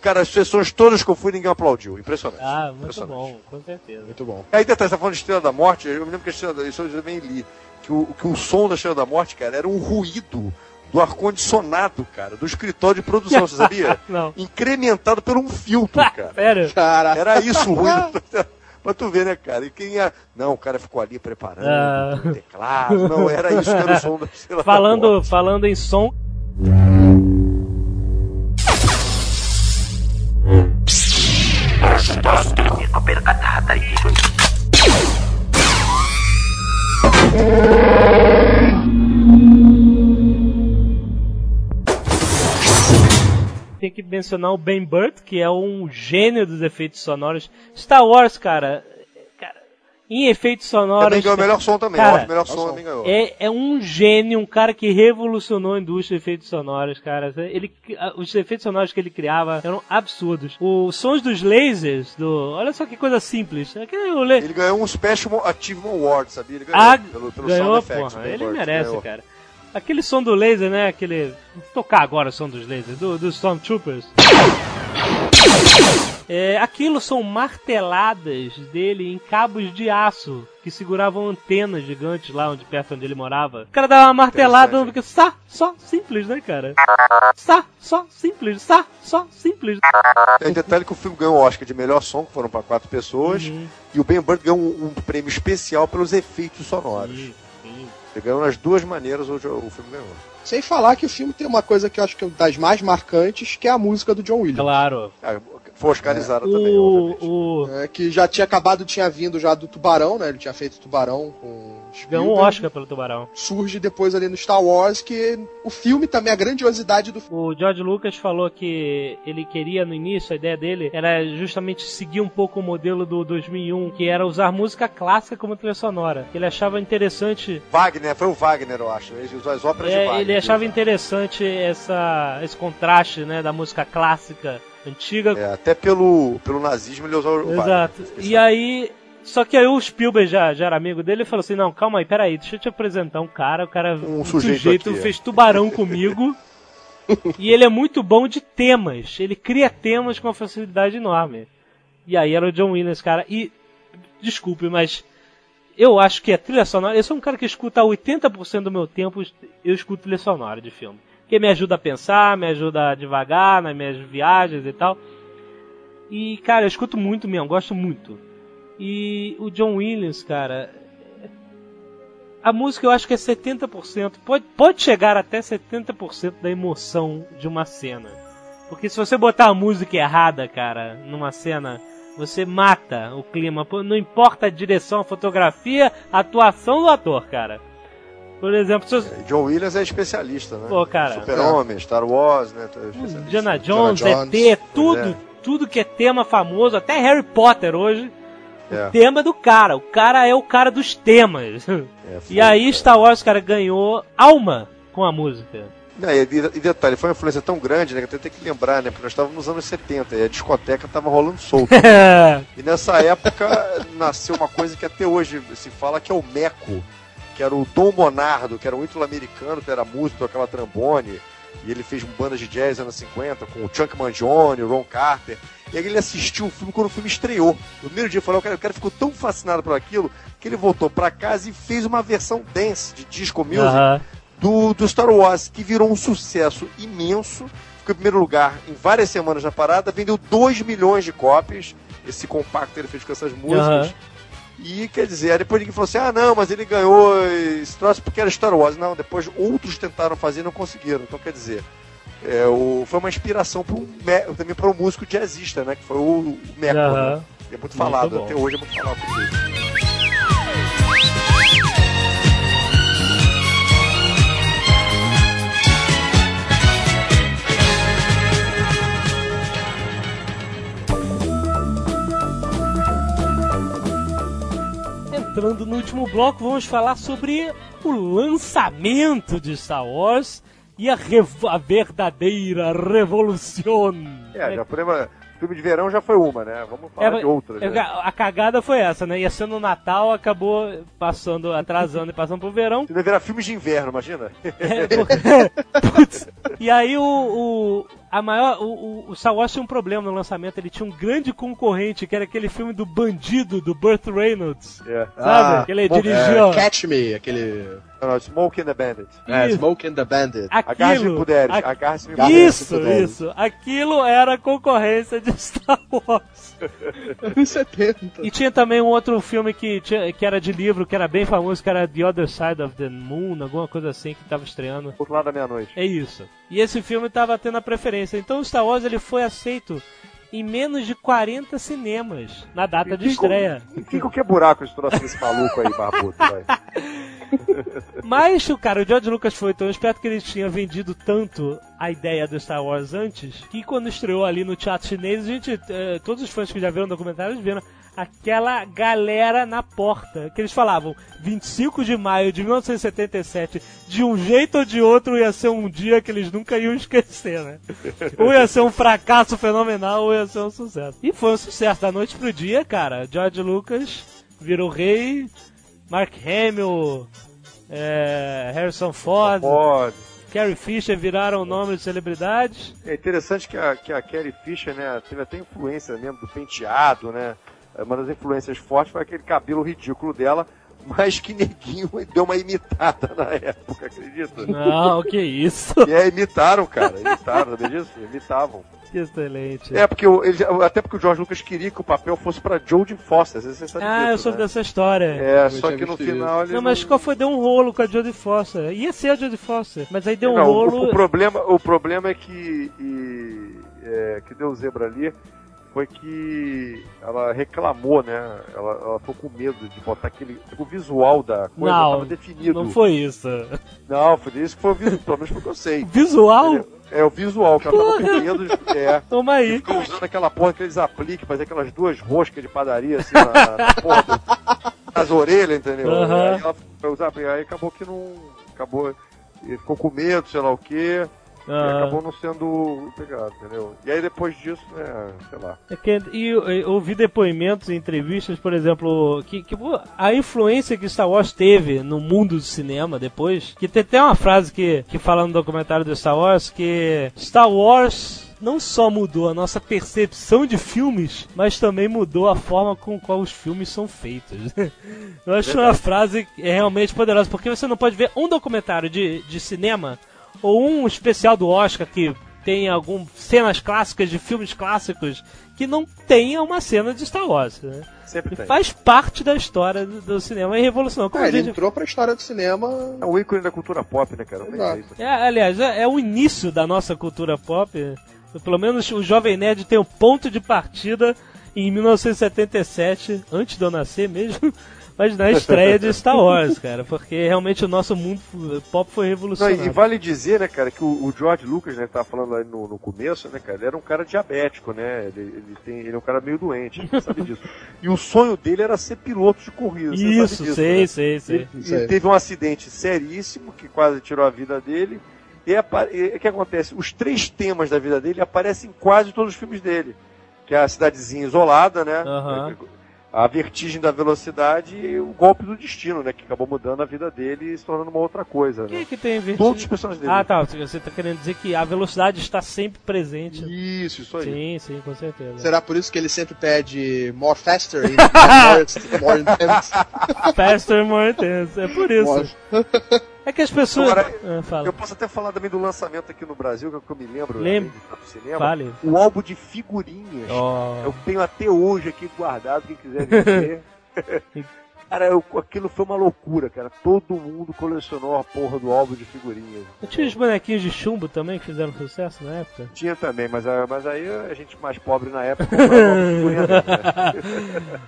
Cara, as sessões todas que eu fui, ninguém aplaudiu. Impressionante. Ah, muito Impressionante. bom, com certeza. Muito bom. Aí detalhe, você tá falando de Estrela da Morte, eu me lembro que a Estrela da isso eu também li, que o, que o som da Estrela da Morte, cara, era um ruído do ar-condicionado, cara, do escritório de produção, você sabia? Não. Incrementado por um filtro, cara. Sério? Cara, Era isso o ruído. Pra tu ver, né, cara? E quem ia... Não, o cara ficou ali preparando Ah. o teclado. Não, era isso que era o som da Estrela da Falando, Morte. falando em som, tem que mencionar o Ben Burt, que é um gênio dos efeitos sonoros. Star Wars, cara, cara em efeitos sonoros. Também ganhou o melhor som também. Cara, o melhor som som. ganhou. É, é um gênio, um cara que revolucionou a indústria de efeitos sonoros, cara. Ele, os efeitos sonoros que ele criava eram absurdos. Os sons dos lasers, do, olha só que coisa simples. Le- Ele ganhou um Special Achievement Award, sabia? Ele ganhou ah, pelo, pelo ganhou, Sound Effects. porra. Ele Burt, merece, ganhou. cara. Aquele som do laser, né? Aquele. Vou tocar agora o som dos lasers, do, dos Stormtroopers. É, aquilo são marteladas dele em cabos de aço que seguravam antenas gigantes lá onde perto onde ele morava. O cara dava uma martelada, porque só, só simples, né, cara? Só, só simples, só, só simples. Tem detalhe que o filme ganhou o Oscar de melhor som, que foram para quatro pessoas, Uhum. e o Ben Burtt ganhou um, um prêmio especial pelos efeitos sonoros. Ele ganhou nas duas maneiras o, o filme ganhou. Sem falar que o filme tem uma coisa que eu acho que é das mais marcantes, que é a música do John Williams. Claro. Ah, foi oscarizada também, O, o, É, que já tinha acabado, tinha vindo já do Tubarão, né? Ele tinha feito Tubarão com ganhou um. Oscar pelo Tubarão. Surge depois ali no Star Wars, que o filme também, a grandiosidade do O George Lucas falou que ele queria no início, a ideia dele era justamente seguir um pouco o modelo do 2001, que era usar música clássica como trilha sonora. Ele achava interessante, Wagner, foi o Wagner, eu acho. Ele usou as óperas de é, Wagner. ele achava interessante essa, esse contraste, né, da música clássica antiga. É, até pelo, pelo nazismo ele usou o. Exato. E aí, só que aí o Spielberg já, já era amigo dele e falou assim: não, calma aí, peraí, deixa eu te apresentar um cara, o cara, Um sujeito aqui, é." fez tubarão comigo. e ele é muito bom de temas. Ele cria temas com uma facilidade enorme. E aí era o John Williams, cara. E, desculpe, mas eu acho que a trilha sonora. Eu sou um cara que escuta 80% do meu tempo, eu escuto trilha sonora de filme. Que me ajuda a pensar, me ajuda a devagar nas minhas viagens e tal. E, cara, eu escuto muito mesmo, gosto muito. E o John Williams, cara. A música eu acho que é 70%. Pode, pode chegar até 70% da emoção de uma cena. Porque se você botar a música errada, cara, numa cena, você mata o clima. Não importa a direção, a fotografia, a atuação do ator, cara. Por exemplo, se você... E John Williams é especialista, né? Pô, cara. Super-Homem, Star Wars, né? é especialista. Indiana Jones, Jones, ET, tudo, é. tudo que é tema famoso, até Harry Potter hoje, É. o tema é do cara. O cara é o cara dos temas. É, E foi, aí. Star Wars, cara, ganhou alma com a música. Não, e, e detalhe, foi uma influência tão grande, né? Que até tem que lembrar, né? Porque nós estávamos nos anos 70 e a discoteca tava rolando solta. E nessa época nasceu uma coisa que até hoje se fala que é o Meco, que era o Dom Monardo, que era um ítalo-americano, que era músico, tocava trombone, e ele fez bandas de jazz nos anos 50, com o Chunk Mangione, o Ron Carter. E aí ele assistiu o filme quando o filme estreou. No primeiro dia, falou, o cara, o cara ficou tão fascinado por aquilo que ele voltou pra casa e fez uma versão dance de disco music Aham. do, do Star Wars, que virou um sucesso imenso. Ficou em primeiro lugar em várias semanas na parada, vendeu 2 milhões de cópias. Esse compacto ele fez com essas músicas. Aham. E quer dizer, aí depois ninguém falou assim: ah, não, mas ele ganhou esse troço porque era Star Wars. Não, depois outros tentaram fazer e não conseguiram. Então quer dizer, é, o, foi uma inspiração pro, me- também para um músico jazzista, né? Que foi o, o Meco. Né? É muito falado, bom. até hoje é muito falado por. Entrando no último bloco, vamos falar sobre o lançamento de Star Wars e a, a verdadeira revolução. É, já uma, filme de verão já foi uma, né? Vamos falar de outras. é, né? A cagada foi essa, né? Ia ser no Natal, acabou passando, atrasando e passando pro verão. Não virar filmes de inverno, imagina? É, porque- Putz. E aí o, o, a maior, o, o- o Star Wars tinha um problema no lançamento, ele tinha um grande concorrente, que era aquele filme do bandido, do Burt Reynolds. É. Sabe? que ele dirigiu. É, Catch Me, aquele. Não, não, Smoke and the Bandit. É, Isso. Smoke and the Bandit. Aquilo, puderes. a- Agarre-me Agarre-me puderes. isso, isso. Aquilo era a concorrência de Star Wars. Anos 70. E tinha também um outro filme que, tinha- que era de livro, que era bem famoso, que era The Other Side of the Moon, alguma coisa assim, que tava estreando. Outro lado da meia-noite. É isso. E esse filme tava tendo a preferência. Então o Star Wars ele foi aceito em menos de 40 cinemas na data de E fica- estreia. E fica o que é buraco esse troço desse maluco aí, barbudo, vai. Mas o cara, o George Lucas foi tão esperto que ele tinha vendido tanto a ideia do Star Wars antes, que quando estreou ali no teatro chinês, a gente, eh, todos os fãs que já viram o documentário viram aquela galera na porta, que eles falavam 25 de maio de 1977, de um jeito ou de outro ia ser um dia que eles nunca iam esquecer, né? Ou ia ser um fracasso fenomenal, ou ia ser um sucesso. E foi um sucesso, da noite pro dia, cara. George Lucas virou rei, Mark Hamill, é, Harrison Ford, Pode. Carrie Fisher viraram nomes de celebridades. É interessante que a, que a Carrie Fisher, né, teve até influência mesmo do penteado, né? Uma das influências fortes foi aquele cabelo ridículo dela, mas que neguinho deu uma imitada na época, acredita? Não, que isso. É, imitaram, cara, imitaram, sabia disso? Imitavam. Que excelente. É, porque o, ele, até porque o George Lucas queria que o papel fosse pra Jodie Foster, você sabe Ah, disso, eu soube né? dessa história. É, Eu só que no final ele Não, mas qual foi? Deu um rolo com a Jodie Foster. Ia ser a Jodie Foster, mas aí deu um Não, o- rolo. O, problema, o problema é que e, é, que deu zebra ali foi que ela reclamou, né? Ela, ela ficou com medo de botar aquele. O visual da coisa Não, estava definido. Não foi isso. Não, foi isso que foi o visual, pelo menos foi o que eu sei. Visual? É, é o visual, que ela tava com medo de. É, Toma aí. ficou usando aquela porra que eles aplicam, fazer aquelas duas roscas de padaria assim na, na porra do- nas orelhas, entendeu? Aham. Aí ela foi usar, aí acabou que não. Acabou. e Ficou com medo, sei lá o quê. E Ah. acabou não sendo pegado, entendeu? E aí depois disso, né, sei lá. É que, e eu, eu ouvi depoimentos entrevistas, por exemplo, que, que a influência que Star Wars teve no mundo do cinema depois, que tem até uma frase que, que fala no documentário do Star Wars, que Star Wars não só mudou a nossa percepção de filmes, mas também mudou a forma com qual os filmes são feitos. Eu acho uma frase é realmente poderosa, porque você não pode ver um documentário de, de cinema ou um especial do Oscar que tem algumas cenas clássicas de filmes clássicos que não tenha uma cena de Star Wars. Né? Sempre tem. faz parte da história do, do cinema e revolucionou. Como a ele gente- entrou pra história do cinema. É o ícone da cultura pop, né, cara? É, aliás, é, é o início da nossa cultura pop. Pelo menos o Jovem Nerd tem um ponto de partida em 1977, antes de eu nascer mesmo, mas na estreia de Star Wars, cara, porque realmente o nosso mundo pop foi Não, revolucionado. e vale dizer, né, cara, que o, o George Lucas, né, que tava falando lá no, no começo, né, cara, ele era um cara diabético, né? Ele, ele, tem, ele é um cara meio doente, sabe disso. E o sonho dele era ser piloto de corrida. Isso, sabe disso, sei, né? sei, sei. Ele, Sei. ele teve um acidente seríssimo que quase tirou a vida dele. E apa- e o que acontece? Os três temas da vida dele aparecem em quase todos os filmes dele. Que é a cidadezinha isolada, né? Aham. A vertigem da velocidade e o golpe do destino, né? Que acabou mudando a vida dele e se tornando uma outra coisa. Quem é Né? que tem vertigem? Todos os personagens dele. Ah, tá. Você tá querendo dizer que a velocidade está sempre presente. Isso, isso aí. Sim, sim, com certeza. Será por isso que ele sempre pede more faster e more, more intense? Faster, more intense. É por isso. More- É que as pessoas. Agora, Ah. Eu posso até falar também do lançamento aqui no Brasil, que é o que eu me lembro Lembro. né, do cinema. Fale. O álbum de figurinhas. Ó. Eu tenho até hoje aqui guardado, quem quiser ver. cara, eu- aquilo foi uma loucura, cara. Todo mundo colecionou a porra do álbum de figurinhas. Não tinha os bonequinhos de chumbo também que fizeram sucesso na época? Tinha também, mas, a- mas aí a gente mais pobre na época comprava figurinha?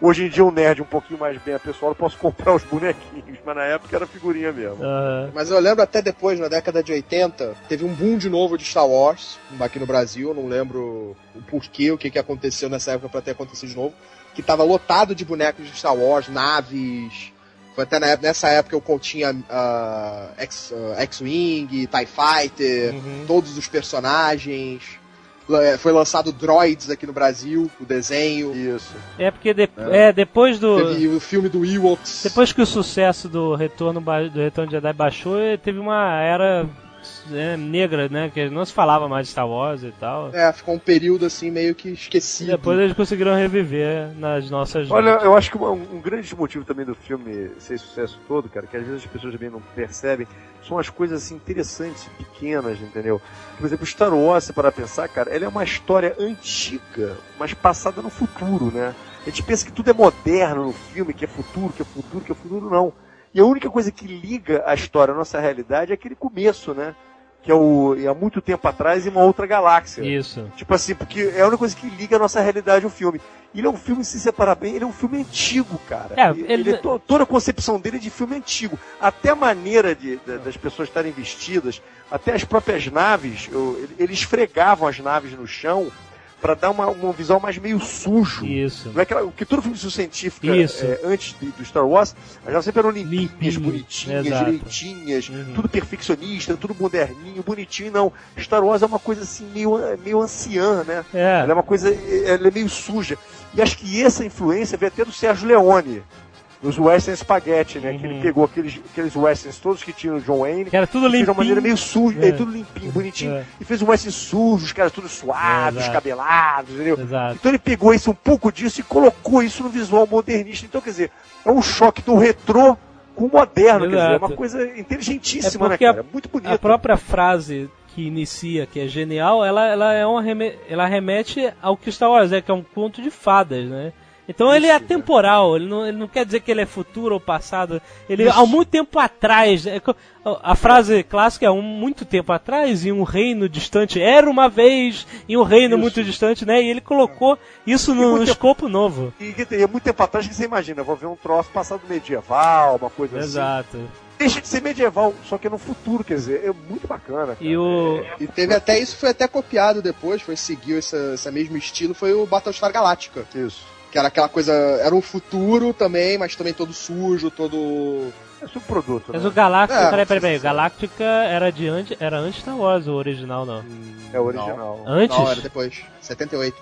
Hoje em dia um nerd um pouquinho mais bem apessoado, eu posso comprar os bonequinhos, mas na época era figurinha mesmo. Aham. Mas eu lembro até depois, na década de 80, teve um boom de novo de Star Wars aqui no Brasil. Eu não lembro o porquê, o que, que aconteceu nessa época pra ter acontecido de novo. Que tava lotado de bonecos de Star Wars, naves. Foi até na época- nessa época eu continha ah, X- ah, X-Wing, TIE Fighter, Uhum. todos os personagens. La- Foi lançado Droids aqui no Brasil, o desenho. Isso. É porque de- é, depois do. Teve o filme do Ewoks. Depois que o sucesso do Retorno, ba- do Retorno de Jedi baixou, teve uma era né, negra, né? Que não se falava mais de Star Wars e tal. É, ficou um período assim meio que esquecido. Depois eles conseguiram reviver nas nossas Olha, mentes. eu acho que uma- um, grande motivo também do filme ser sucesso todo, cara, que às vezes as pessoas também não percebem, são as coisas assim interessantes e pequenas, entendeu? Por exemplo, Star Wars, se para pensar, cara, ela é uma história antiga, mas passada no futuro, né? A gente pensa que tudo é moderno no filme, que é futuro, que é futuro, que é futuro, não. E a única coisa que liga a história à nossa realidade é aquele começo, né? Que é o é há muito tempo atrás em uma outra galáxia. Isso. Tipo assim, porque é a única coisa que liga a nossa realidade ao filme. Ele é um filme, se separar bem, ele é um filme antigo, cara. É, ele, ele- é to- toda a concepção dele é de filme antigo. Até a maneira de, da- das pessoas estarem vestidas, até as próprias naves, eu- ele- eles esfregavam as naves no chão para dar uma, um visual mais meio sujo. Isso. Não é aquela, porque todo filme de científica, Isso. é, antes de- do Star Wars, naves sempre eram limpinhas, Limpinho, bonitinhas, exato. direitinhas, Uhum. tudo perfeccionista, tudo moderninho, bonitinho. Não, Star Wars é uma coisa assim, meio, meio anciã, né? Ela é É. uma coisa, ela é meio suja. E acho que essa influência veio até do Sérgio Leone. Nos Western Spaghetti, né? Que ele pegou aqueles, aqueles Westerns todos que tinham o John Wayne. Que era tudo fez de limpinho. uma maneira meio suja, É. é, tudo limpinho, bonitinho. É. E fez um Western sujo, os caras todos suados, Exato. cabelados, entendeu? Exato. Então ele pegou isso, um pouco disso e colocou isso no visual modernista. Então, quer dizer, é um choque do retrô com o moderno, quer dizer, é Exato. uma coisa inteligentíssima, É né, porque a- cara? Muito bonito. A própria frase que inicia, que é genial, ela, ela é uma reme- ela remete ao que Star Wars é, que é um conto de fadas, né? Então ele é Isso, atemporal, ele não, ele não quer dizer que ele é futuro ou passado. Ele há muito tempo atrás. é a frase clássica é um muito tempo atrás, em um reino distante. Era uma vez em um reino Isso. muito distante, né? E ele colocou isso E no, no escopo novo. E que tem- muito tempo atrás que você imagina, vou ver um troço passado medieval, uma coisa assim. Exato. Deixa de ser medieval, só que é no futuro, quer dizer, é muito bacana. Cara. E o. E teve até isso, foi até copiado depois, foi seguiu esse, esse mesmo estilo, foi o Battlestar Galactica. Isso. Que era aquela coisa, era um futuro também, mas também todo sujo, todo... É subproduto, né? Mas o Galactica. É, peraí, peraí, peraí. Galactica era de antes, era antes Star Wars, o original não. É o original. Antes? Não, era depois, 78.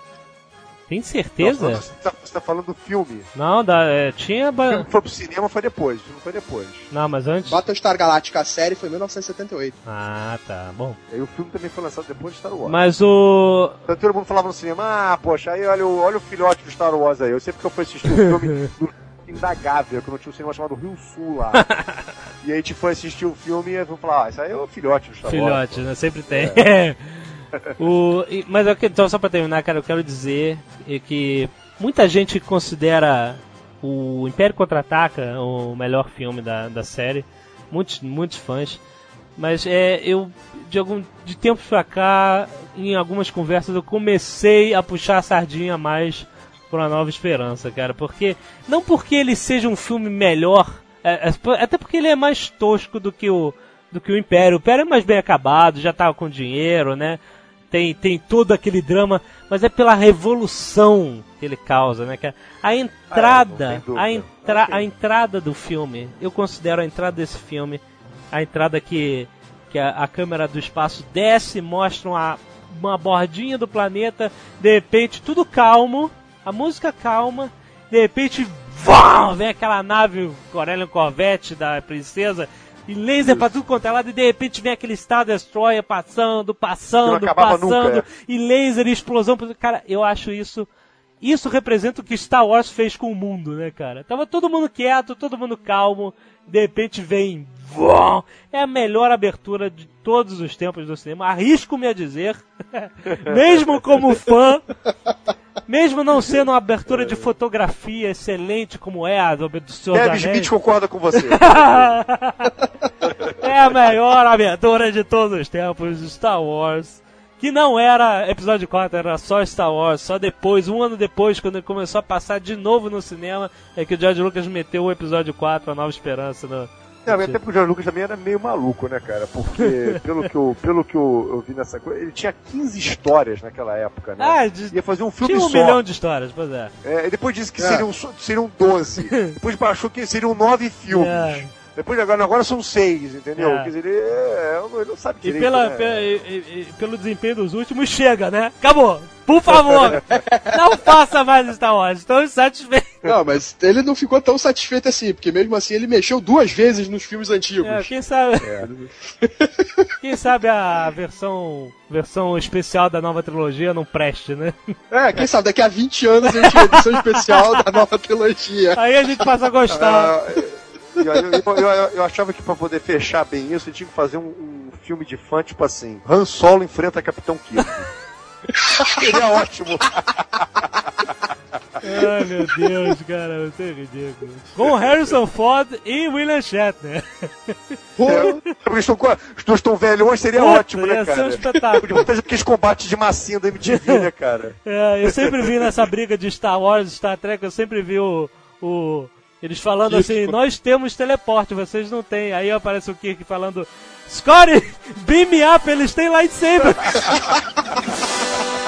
Tem certeza? Não, você, tá, você tá falando do filme. Não, da, é, tinha. O ba- filme que foi pro cinema foi depois, o filme foi depois. Não, mas antes. Battlestar Galactica, a série, foi em 1978. Ah, tá. Bom. E aí o filme também foi lançado depois de Star Wars. Mas o. Então todo mundo falava no cinema, ah, poxa, aí olha o, olha o filhote do Star Wars aí. Eu sempre que eu fui assistir o filme do Indagável, que não tinha um cinema chamado Rio Sul lá. e aí a gente foi assistir o filme e vamos falar, ah, isso aí é o filhote do Star Wars. Filhote, né? Sempre tem. o, mas eu, então, só pra terminar, cara, eu quero dizer é que muita gente considera o Império Contra-Ataca o melhor filme da, da série. Muitos, muitos fãs. Mas é, eu, de algum de tempos pra cá, em algumas conversas, eu comecei a puxar a sardinha mais pra nova esperança, cara. Porque. Não porque ele seja um filme melhor, é, é, até porque ele é mais tosco do que o. Do que o Império. O Império é mais bem acabado, já tava com dinheiro, né? Tem, tem todo aquele drama, mas é pela revolução que ele causa, né, cara? A entrada, Ah, tem dúvida. a, entra, Ok. a entrada do filme, eu considero a entrada desse filme, a entrada que, que a, a câmera do espaço desce, mostra uma, uma bordinha do planeta, de repente tudo calmo, a música calma, de repente vá, vem aquela nave Corellian Corvette da princesa e laser pra tudo quanto é lado, e de repente vem aquele Star Destroyer passando, passando, passando, nunca, é. e laser e explosão. Cara, eu acho isso. Isso representa o que Star Wars fez com o mundo, né, cara? Tava todo mundo quieto, todo mundo calmo, de repente vem. Vum, é a melhor abertura de todos os tempos do cinema. Arrisco-me a dizer, mesmo como fã, mesmo não sendo uma abertura de fotografia excelente como é a do, do Senhor Kevin Smith concorda com você. é a melhor abertura de todos os tempos de Star Wars. Que não era episódio 4, era só Star Wars. Só depois, um ano depois, quando ele começou a passar de novo no cinema, é que o George Lucas meteu o episódio 4, A Nova Esperança. No... Não, até porque o George Lucas também era meio maluco, né, cara? Porque, pelo que eu, pelo que eu, eu vi nessa coisa, ele tinha 15 histórias naquela época, né? Ah, de- Ia fazer um filme tinha um só. milhão de histórias, pois é. É, depois disse que É. seriam, so- seriam 12. depois baixou que seriam 9 filmes. É. Depois agora, agora são 6, entendeu? É. Quer dizer, ele, é, ele não sabe E, direito. pela, né? pe- e- e- e pelo desempenho dos últimos, chega, né? Acabou! Por favor! não faça mais Star Wars, estou satisfeito. Não, mas ele não ficou tão satisfeito assim, porque mesmo assim ele mexeu duas vezes nos filmes antigos. É, quem sabe. quem sabe a versão versão especial da nova trilogia não preste, né? É, quem sabe daqui a 20 anos a gente tem a edição especial da nova trilogia. Aí a gente passa a gostar. Ah, eu, eu, eu- eu- eu achava que pra poder fechar bem isso, ele tinha que fazer um, um filme de fã, tipo assim, Han Solo enfrenta Capitão Kirk. Seria ótimo. Ai meu Deus, cara, você é ridículo. Com Harrison Ford e William Shatner. É, porque estão, co- os dois estão velhões, seria Puta, ótimo, né, ia ser um cara? espetáculo. Podia fazer aqueles combates de massinha do MTV, né, cara? É, eu sempre vi nessa briga de Star Wars e Star Trek, eu sempre vi o. o eles falando assim, nós temos teleporte, vocês não têm. Aí aparece o Kirk falando, Scotty, beam me up, eles têm lightsaber.